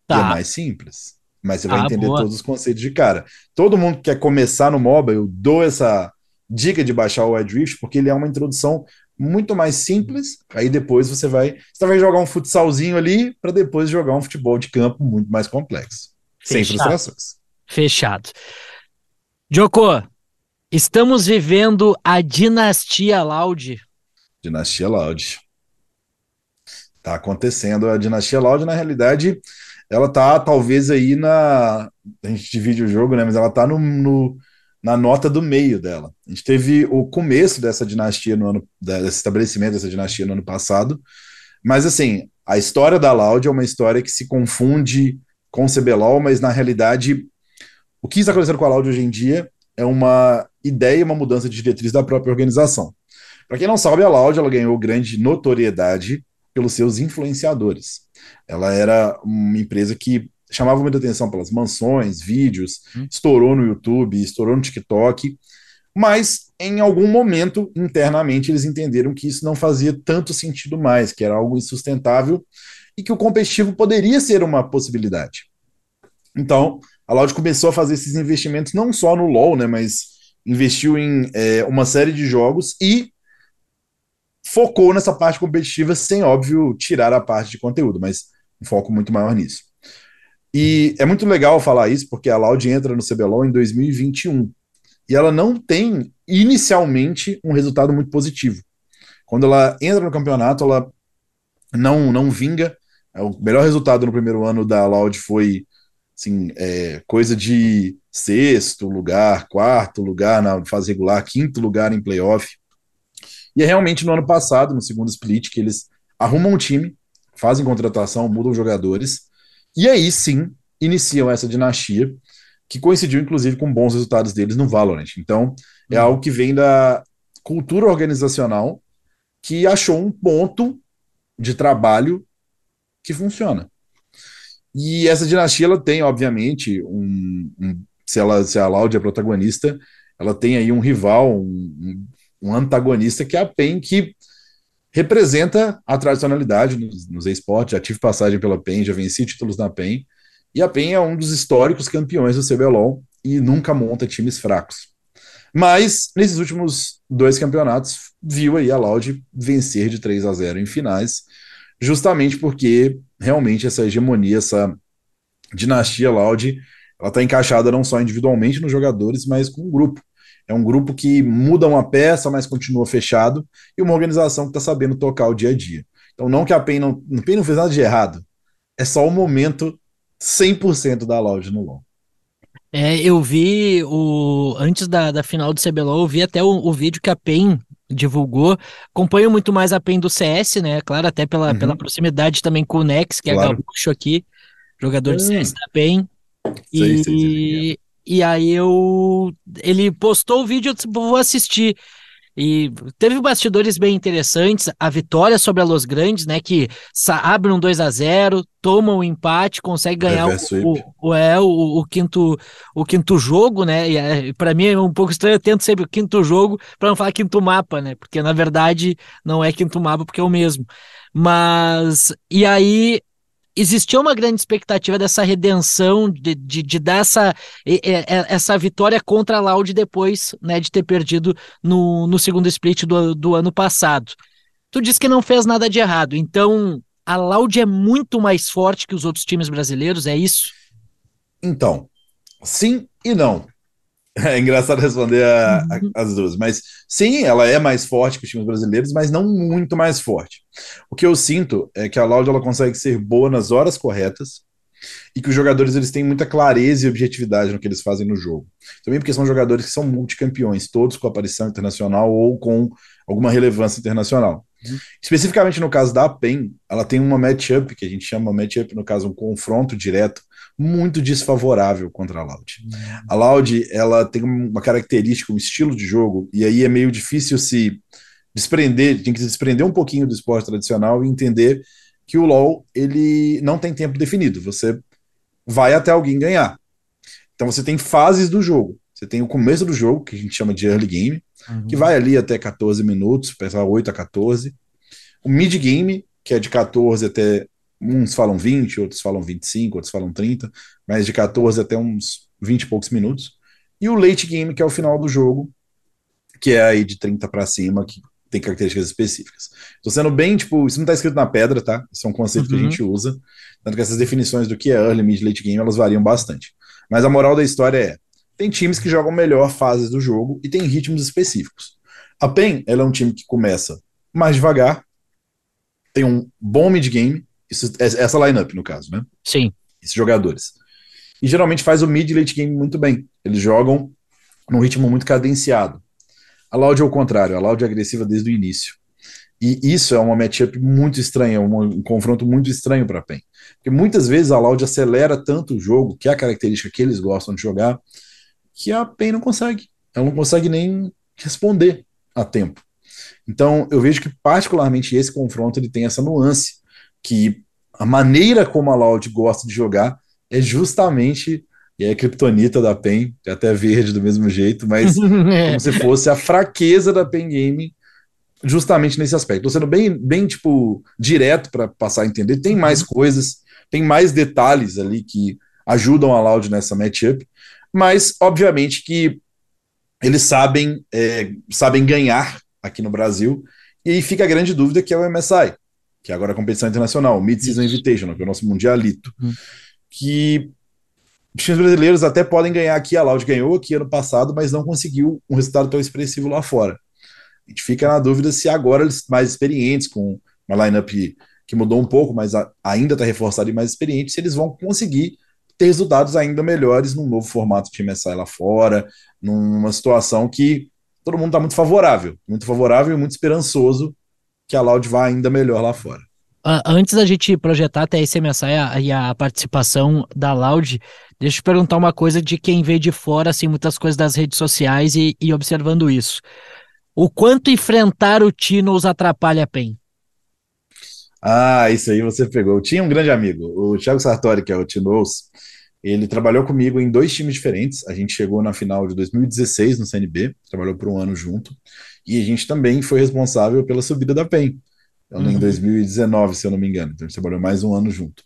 Tá. E é mais simples. Mas você vai ah, entender boa. todos os conceitos de cara. Todo mundo que quer começar no MOBA, eu dou essa dica de baixar o Adrift, porque ele é uma introdução muito mais simples. Aí depois você vai, você vai jogar um futsalzinho ali para depois jogar um futebol de campo muito mais complexo, Fechado. sem frustrações. Fechado. Joko, estamos vivendo a dinastia Loud. Dinastia Loud. Tá acontecendo a dinastia Loud na realidade, ela tá talvez aí na a gente divide o jogo, né, mas ela tá no, no na nota do meio dela. A gente teve o começo dessa dinastia no ano, desse estabelecimento dessa dinastia no ano passado, mas assim, a história da Loud é uma história que se confunde com o CBLOL, mas na realidade o que está acontecendo com a Loud hoje em dia é uma ideia, uma mudança de diretriz da própria organização. Para quem não sabe, a Loud ela ganhou grande notoriedade pelos seus influenciadores. Ela era uma empresa que chamava muita atenção pelas mansões, vídeos, hum. estourou no YouTube, estourou no TikTok, mas em algum momento, internamente, eles entenderam que isso não fazia tanto sentido mais, que era algo insustentável e que o competitivo poderia ser uma possibilidade. Então, a Loud começou a fazer esses investimentos não só no LoL, né, mas investiu em é, uma série de jogos e focou nessa parte competitiva sem, óbvio, tirar a parte de conteúdo, mas um foco muito maior nisso. E é muito legal falar isso, porque a Loud entra no CBLOL em 2021. E ela não tem, inicialmente, um resultado muito positivo. Quando ela entra no campeonato, ela não, não vinga. É, o melhor resultado no primeiro ano da Loud foi assim, é, coisa de sexto lugar, quarto lugar na fase regular, quinto lugar em playoff. E é realmente no ano passado, no segundo split, que eles arrumam um time, fazem contratação, mudam jogadores e aí sim iniciam essa dinastia, que coincidiu inclusive com bons resultados deles no Valorant. Então, é uhum. algo que vem da cultura organizacional que achou um ponto de trabalho que funciona. E essa dinastia ela tem, obviamente, um, um se, ela, se a Loud é protagonista, ela tem aí um rival, um, um antagonista que é a PEN, que representa a tradicionalidade nos, nos esportes. Já tive passagem pela PEN, já venci títulos na PEN. E a PEN é um dos históricos campeões do CBLOL e nunca monta times fracos. Mas nesses últimos dois campeonatos, viu aí a Loud vencer de 3 a 0 em finais, justamente porque realmente essa hegemonia, essa dinastia Loud, ela está encaixada não só individualmente nos jogadores, mas com o grupo. É um grupo que muda uma peça, mas continua fechado, e uma organização que está sabendo tocar o dia a dia. Então, não que a PEN não, a PEN não fez nada de errado, é só o momento 100% da loja no LoL. É, eu vi o antes da, da final do CBLOL, eu vi até o, o vídeo que a PEN divulgou. Acompanho muito mais a PEN do CS, né? Claro, até pela, uhum. pela proximidade também com o Nex, que é claro. é gaúcho aqui, jogador de CS da PEN. Sei, e, sei, sei, e aí eu. Ele postou o vídeo, eu disse, vou assistir. E teve bastidores bem interessantes. A vitória sobre a Los Grandes, né? Que abre um 2 a 0 toma o um empate, consegue ganhar o, o, é, o, o, quinto, o quinto jogo, né? E é, para mim é um pouco estranho, eu tento sempre o quinto jogo para não falar quinto mapa, né? Porque na verdade não é quinto mapa, porque é o mesmo. Mas. E aí existia uma grande expectativa dessa redenção, de, de, de dar essa, essa vitória contra a Loud depois né, de ter perdido no, no segundo split do, do ano passado. Tu disse que não fez nada de errado, então a Loud é muito mais forte que os outros times brasileiros, é isso? Então, sim e não. É engraçado responder a, a, uhum. as duas, mas sim, ela é mais forte que os times brasileiros, mas não muito mais forte. O que eu sinto é que a Loud ela consegue ser boa nas horas corretas e que os jogadores eles têm muita clareza e objetividade no que eles fazem no jogo. Também porque são jogadores que são multicampeões, todos com aparição internacional ou com alguma relevância internacional. Uhum. Especificamente no caso da PEN, ela tem uma matchup, que a gente chama matchup, no caso, um confronto direto, muito desfavorável contra a Loud. A Loud, ela tem uma característica, um estilo de jogo, e aí é meio difícil se desprender, tem que se desprender um pouquinho do esporte tradicional e entender que o LoL ele não tem tempo definido. Você vai até alguém ganhar. Então você tem fases do jogo. Você tem o começo do jogo, que a gente chama de early game, uhum. que vai ali até 14 minutos, pensar 8 a 14. O mid game, que é de 14 até uns falam 20, outros falam 25, outros falam 30, mas de 14 até uns 20 e poucos minutos. E o late game, que é o final do jogo, que é aí de 30 para cima, que tem características específicas. Estou sendo bem, tipo, isso não está escrito na pedra, tá? Isso é um conceito uhum. que a uhum. gente usa. Tanto que essas definições do que é early, mid, late game, elas variam bastante. Mas a moral da história é: tem times que jogam melhor fases do jogo e tem ritmos específicos. A PEN, ela é um time que começa mais devagar, tem um bom mid game, isso, essa lineup no caso, né? Sim. Esses jogadores. E geralmente faz o mid e late game muito bem. Eles jogam num ritmo muito cadenciado. A Loud é o contrário, a Loud é agressiva desde o início. E isso é uma matchup muito estranha, um, um confronto muito estranho para a PEN. Porque muitas vezes a Loud acelera tanto o jogo, que é a característica que eles gostam de jogar, que a PEN não consegue. Ela não consegue nem responder a tempo. Então, eu vejo que particularmente esse confronto ele tem essa nuance, que a maneira como a Loud gosta de jogar é justamente e é a Kryptonita da PEN, é até verde do mesmo jeito, mas como se fosse a fraqueza da PEN Game justamente nesse aspecto. Tô sendo bem, bem tipo, direto para passar a entender. Tem mais uhum. coisas, tem mais detalhes ali que ajudam a Loud nessa matchup, mas obviamente que eles sabem, é, sabem ganhar aqui no Brasil, e aí fica a grande dúvida que é o MSI, que é agora a competição internacional, Mid-Season Invitational, que é o nosso mundialito, uhum. que os times brasileiros até podem ganhar aqui, a Loud ganhou aqui ano passado, mas não conseguiu um resultado tão expressivo lá fora. A gente fica na dúvida se agora eles mais experientes, com uma lineup que mudou um pouco, mas ainda está reforçado e mais experiente, se eles vão conseguir ter resultados ainda melhores num novo formato de MSI lá fora, numa situação que todo mundo está muito favorável, muito favorável e muito esperançoso que a Loud vá ainda melhor lá fora. Antes da gente projetar até esse MSI e a participação da Loud, deixa eu te perguntar uma coisa de quem vê de fora, assim, muitas coisas das redes sociais e, e observando isso. O quanto enfrentar o Tino atrapalha a PEN? Ah, isso aí você pegou. Eu tinha um grande amigo, o Thiago Sartori, que é o Tino's. Ele trabalhou comigo em dois times diferentes. A gente chegou na final de 2016 no CNB, trabalhou por um ano junto. E a gente também foi responsável pela subida da PEN. Uhum. Em 2019, se eu não me engano. Então a gente trabalhou mais um ano junto.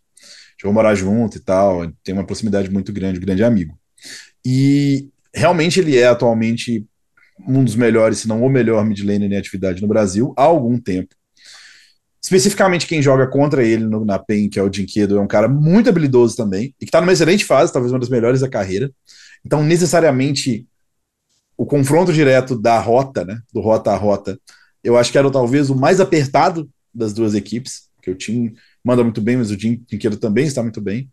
Chegou a morar junto e tal. Tem uma proximidade muito grande, grande amigo. E realmente ele é atualmente um dos melhores, se não o melhor mid laner em atividade no Brasil há algum tempo. Especificamente quem joga contra ele no, na PEN, que é o Dinquedo, é um cara muito habilidoso também, e que está numa excelente fase, talvez uma das melhores da carreira. Então, necessariamente, o confronto direto da rota, né, do rota a rota, eu acho que era talvez o mais apertado das duas equipes, que o time manda muito bem, mas o Dinquedo também está muito bem.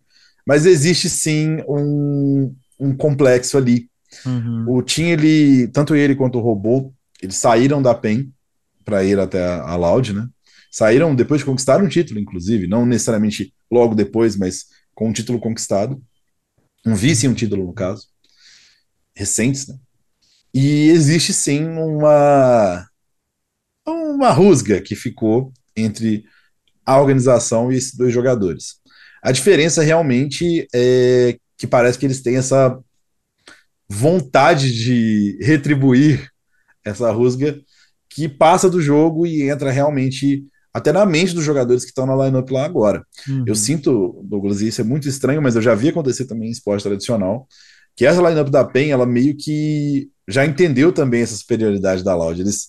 Mas existe sim um, um complexo ali. Uhum. O Tim, ele, tanto ele quanto o robô, eles saíram da PEN para ir até a, a Loud, né? Saíram depois de conquistar um título, inclusive, não necessariamente logo depois, mas com um título conquistado. Um vice e um título, no caso. Recentes, né? E existe sim uma uma rusga que ficou entre a organização e esses dois jogadores. A diferença realmente é que parece que eles têm essa vontade de retribuir essa rusga que passa do jogo e entra realmente até na mente dos jogadores que estão na lineup lá agora. Uhum. Eu sinto, Douglas, e isso é muito estranho, mas eu já vi acontecer também em esporte tradicional, que essa lineup da PEN, ela meio que já entendeu também essa superioridade da Loud. Eles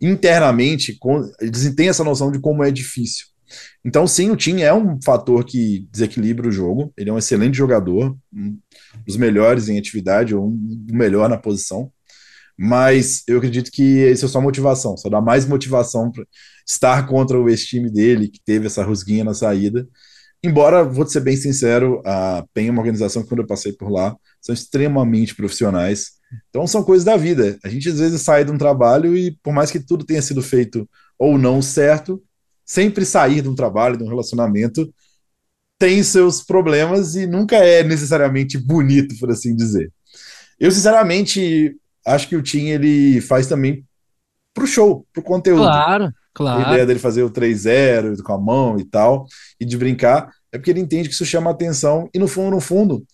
internamente, eles têm essa noção de como é difícil. Então, sim, o Tim é um fator que desequilibra o jogo. Ele é um excelente jogador, um dos melhores em atividade, ou um melhor na posição. Mas eu acredito que isso é só motivação, só dá mais motivação para estar contra o ex-time dele, que teve essa rusguinha na saída. Embora, vou ser bem sincero, a PEN é uma organização que, quando eu passei por lá, são extremamente profissionais. Então, são coisas da vida. A gente, às vezes, sai de um trabalho e, por mais que tudo tenha sido feito ou não certo, sempre sair de um trabalho, de um relacionamento, tem seus problemas e nunca é necessariamente bonito, por assim dizer. Eu, sinceramente, acho que o Tim ele faz também pro show, pro conteúdo. Claro, claro. A ideia dele fazer o 3-0 com a mão e tal, e de brincar, é porque ele entende que isso chama atenção, e no fundo, no fundo,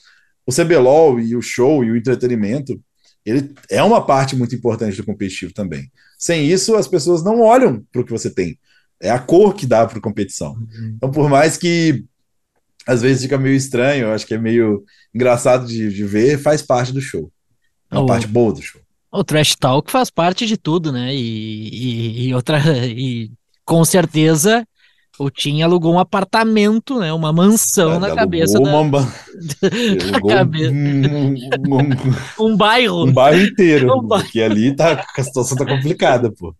o CBLOL e o show e o entretenimento, ele é uma parte muito importante do competitivo também. Sem isso, as pessoas não olham para o que você tem. É a cor que dá para a competição. Uhum. Então, por mais que às vezes fica meio estranho, eu acho que é meio engraçado de, de ver, faz parte do show. É uma o, parte boa do show. O Trash Talk faz parte de tudo, né? E, e, e outra. E com certeza o Tim alugou um apartamento, né? Uma mansão na cabeça da... Uma... na cabeça. Um, um, um, bairro. Um bairro inteiro. Um bairro. Porque ali tá, a situação tá complicada, pô.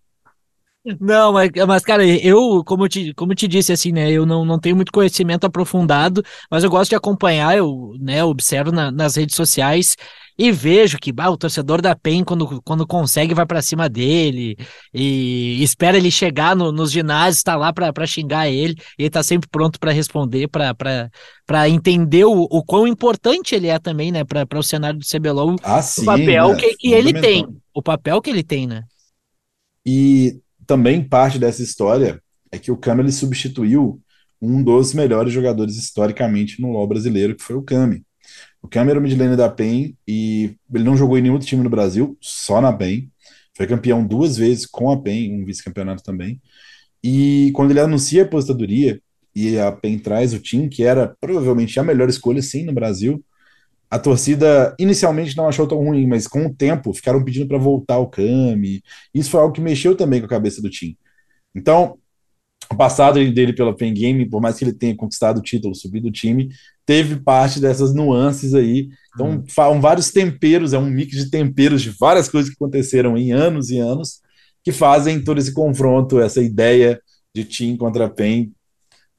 Não, mas, mas, cara, eu, como eu te, como eu te disse, assim, né, eu não, não tenho muito conhecimento aprofundado, mas eu gosto de acompanhar, eu, né, observo na, nas redes sociais e vejo que bah, o torcedor da PEN, quando, quando consegue, vai para cima dele e espera ele chegar no, nos ginásios, tá lá para xingar ele, e ele tá sempre pronto para responder, para entender o, o quão importante ele é também, né, para o cenário do CBLOL, ah, o sim, papel né? que, que ele tem, o papel que ele tem, né? E também parte dessa história é que o Kami ele substituiu um dos melhores jogadores historicamente no LoL brasileiro, que foi o Kami. O Cam era o midlane da PEN e ele não jogou em nenhum outro time no Brasil, só na PEN. Foi campeão duas vezes com a PEN, um vice-campeonato também. E quando ele anuncia a aposentadoria e a PEN traz o time, que era provavelmente a melhor escolha, sim, no Brasil, a torcida inicialmente não achou tão ruim, mas com o tempo ficaram pedindo para voltar o Kami. Isso foi algo que mexeu também com a cabeça do time. Então, o passado dele pela Pen Game, por mais que ele tenha conquistado o título, subido o time, teve parte dessas nuances aí. Então, hum. são vários temperos, é um mix de temperos de várias coisas que aconteceram em anos e anos, que fazem todo esse confronto, essa ideia de Team contra Pen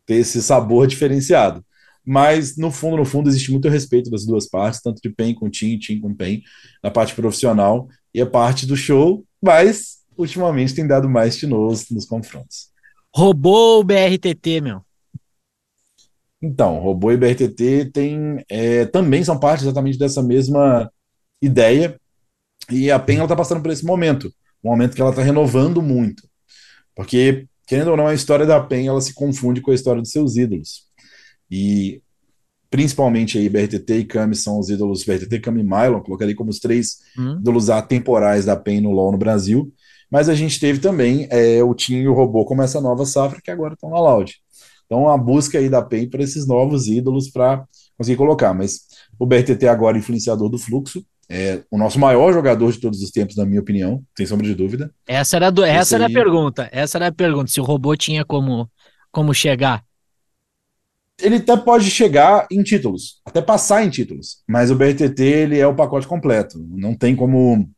ter esse sabor diferenciado. Mas, no fundo, no fundo, existe muito respeito das duas partes, tanto de PEN com Team, Team com PEN, na parte profissional e a parte do show, mas ultimamente tem dado mais tinoso nos confrontos. Roubou o BRTT, meu. Então, robô e BRTT tem, é, também são parte exatamente dessa mesma ideia, e a PEN está passando por esse momento, um momento que ela está renovando muito, porque, querendo ou não, a história da PEN ela se confunde com a história dos seus ídolos, e principalmente aí BRTT e Kami são os ídolos, BRTT, Kami e Mylon, colocaria como os três hum. ídolos atemporais da PEN no LoL no Brasil, mas a gente teve também é, o Tim e o Robô como essa nova safra que agora estão na Loud. Então, a busca aí da PEN para esses novos ídolos para conseguir colocar. Mas o BRTT agora é influenciador do fluxo, é o nosso maior jogador de todos os tempos, na minha opinião, sem sombra de dúvida. Essa era, do, essa era aí... a pergunta. Essa era a pergunta. Se o robô tinha como, como chegar. Ele até pode chegar em títulos, até passar em títulos, mas o BRTT ele é o pacote completo. Não tem como,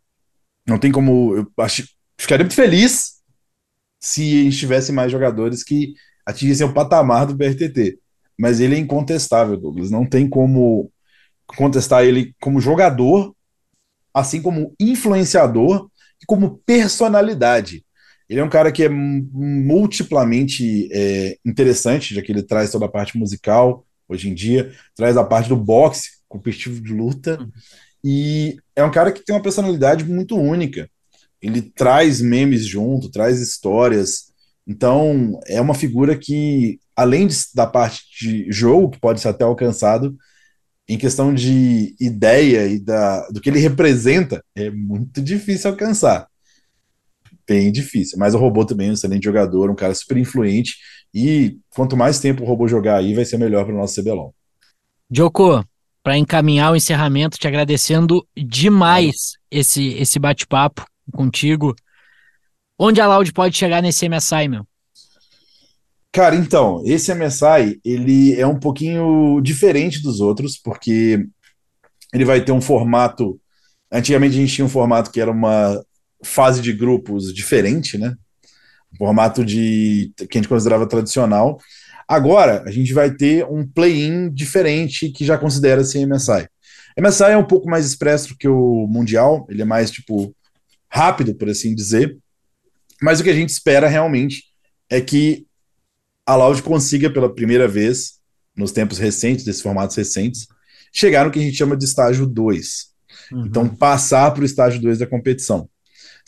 não tem como. Eu acho, ficaria muito feliz se estivesse mais jogadores que atingissem o patamar do BRTT. Mas ele é incontestável, Douglas. Não tem como contestar ele como jogador, assim como influenciador e como personalidade. Ele é um cara que é multiplamente é, interessante, já que ele traz toda a parte musical hoje em dia, traz a parte do boxe competitivo de luta, uhum. e é um cara que tem uma personalidade muito única. Ele traz memes junto, traz histórias, então, é uma figura que, além de, da parte de jogo, que pode ser até alcançado, em questão de ideia e da, do que ele representa, é muito difícil alcançar. Bem difícil. Mas o robô também é um excelente jogador, um cara super influente. E quanto mais tempo o robô jogar aí, vai ser melhor para o nosso CBLOL. Joko, para encaminhar o encerramento, te agradecendo demais esse, esse bate-papo contigo. Onde a Loud pode chegar nesse MSI, meu? Cara, então, esse MSI, ele é um pouquinho diferente dos outros, porque ele vai ter um formato. Antigamente a gente tinha um formato que era uma fase de grupos diferente, né? Um formato de que a gente considerava tradicional. Agora a gente vai ter um play-in diferente que já considera-se MSI. MSI é um pouco mais expresso que o Mundial, ele é mais tipo rápido, por assim dizer. Mas o que a gente espera realmente é que a Loud consiga pela primeira vez, nos tempos recentes, desses formatos recentes, chegar no que a gente chama de estágio 2. Uhum. Então, passar para o estágio 2 da competição.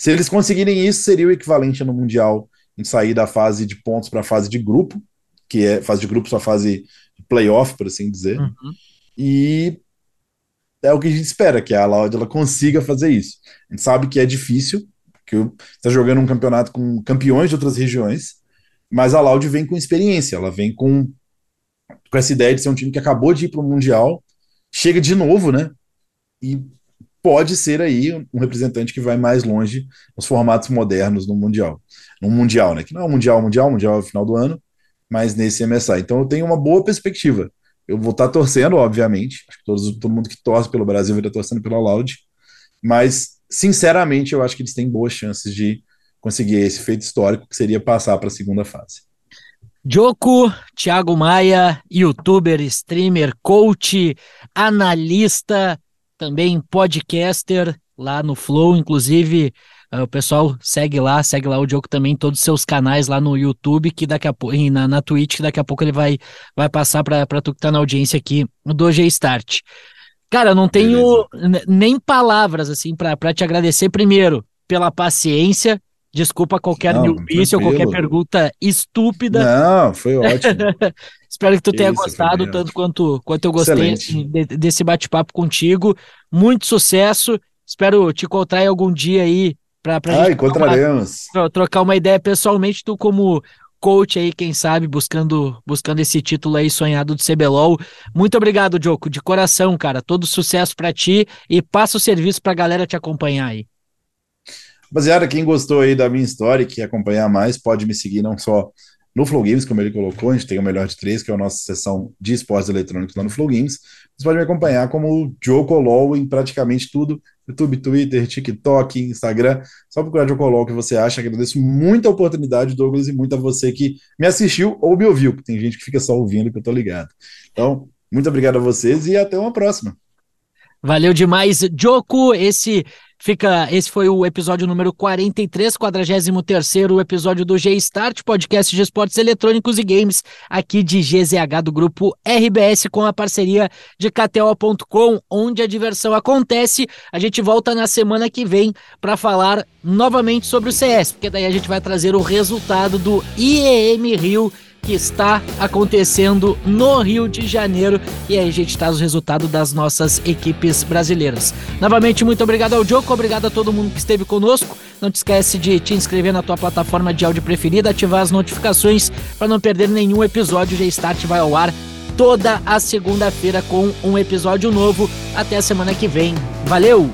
Se eles conseguirem isso, seria o equivalente no Mundial em sair da fase de pontos para a fase de grupo, que é fase de grupo sua fase de playoff, por assim dizer. Uhum. E é o que a gente espera, que a Loud ela consiga fazer isso. A gente sabe que é difícil, que está jogando um campeonato com campeões de outras regiões, mas a Loud vem com experiência, ela vem com, com essa ideia de ser um time que acabou de ir para o Mundial, chega de novo, né? E pode ser aí um representante que vai mais longe nos formatos modernos no Mundial. No Mundial, né? Que não é o Mundial, Mundial, Mundial é o final do ano, mas nesse MSI. Então eu tenho uma boa perspectiva. Eu vou estar torcendo, obviamente. Acho que todos, todo mundo que torce pelo Brasil vai estar torcendo pela Loud. Mas, sinceramente, eu acho que eles têm boas chances de conseguir esse feito histórico, que seria passar para a segunda fase. Joko, Thiago Maia, youtuber, streamer, coach, analista, também podcaster lá no Flow, inclusive uh, o pessoal segue lá, segue lá o Joko também, todos os seus canais lá no YouTube, que daqui a pouco, na, na Twitch, que daqui a pouco ele vai, vai passar para tu que tá na audiência aqui do G-Start. Cara, não tenho nem palavras assim para te agradecer primeiro pela paciência, Desculpa qualquer newbie ou qualquer pergunta estúpida. Não, foi ótimo. Espero que tu tenha Isso, gostado tanto quanto, quanto eu gostei de, desse bate-papo contigo. Muito sucesso. Espero te encontrar algum dia aí para ah, encontraremos. Uma, trocar uma ideia pessoalmente, tu como coach aí, quem sabe, buscando buscando esse título aí sonhado do CBLOL. Muito obrigado, Joko, de coração, cara. Todo sucesso para ti e passa o serviço pra galera te acompanhar aí. Rapaziada, quem gostou aí da minha história e quer acompanhar mais, pode me seguir não só no Flow Games, como ele colocou, a gente tem o melhor de três, que é a nossa sessão de esportes eletrônicos lá no Flow Games. Você pode me acompanhar como Jocolol em praticamente tudo: YouTube, Twitter, TikTok, Instagram. Só procurar Jocolol que você acha. Agradeço muito a oportunidade, Douglas, e muito a você que me assistiu ou me ouviu, porque tem gente que fica só ouvindo que eu tô ligado. Então, muito obrigado a vocês e até uma próxima. Valeu demais, Joko. Esse Fica, esse foi o episódio número 43, 43 episódio do G-Start, podcast de esportes eletrônicos e games, aqui de GZH do grupo RBS com a parceria de KTO.com, onde a diversão acontece. A gente volta na semana que vem para falar novamente sobre o CS, porque daí a gente vai trazer o resultado do IEM Rio que está acontecendo no Rio de Janeiro e aí a gente traz o resultado das nossas equipes brasileiras. Novamente, muito obrigado ao Joko, obrigado a todo mundo que esteve conosco. Não te esquece de te inscrever na tua plataforma de áudio preferida, ativar as notificações para não perder nenhum episódio. Já Start vai ao ar toda a segunda-feira com um episódio novo. Até a semana que vem. Valeu!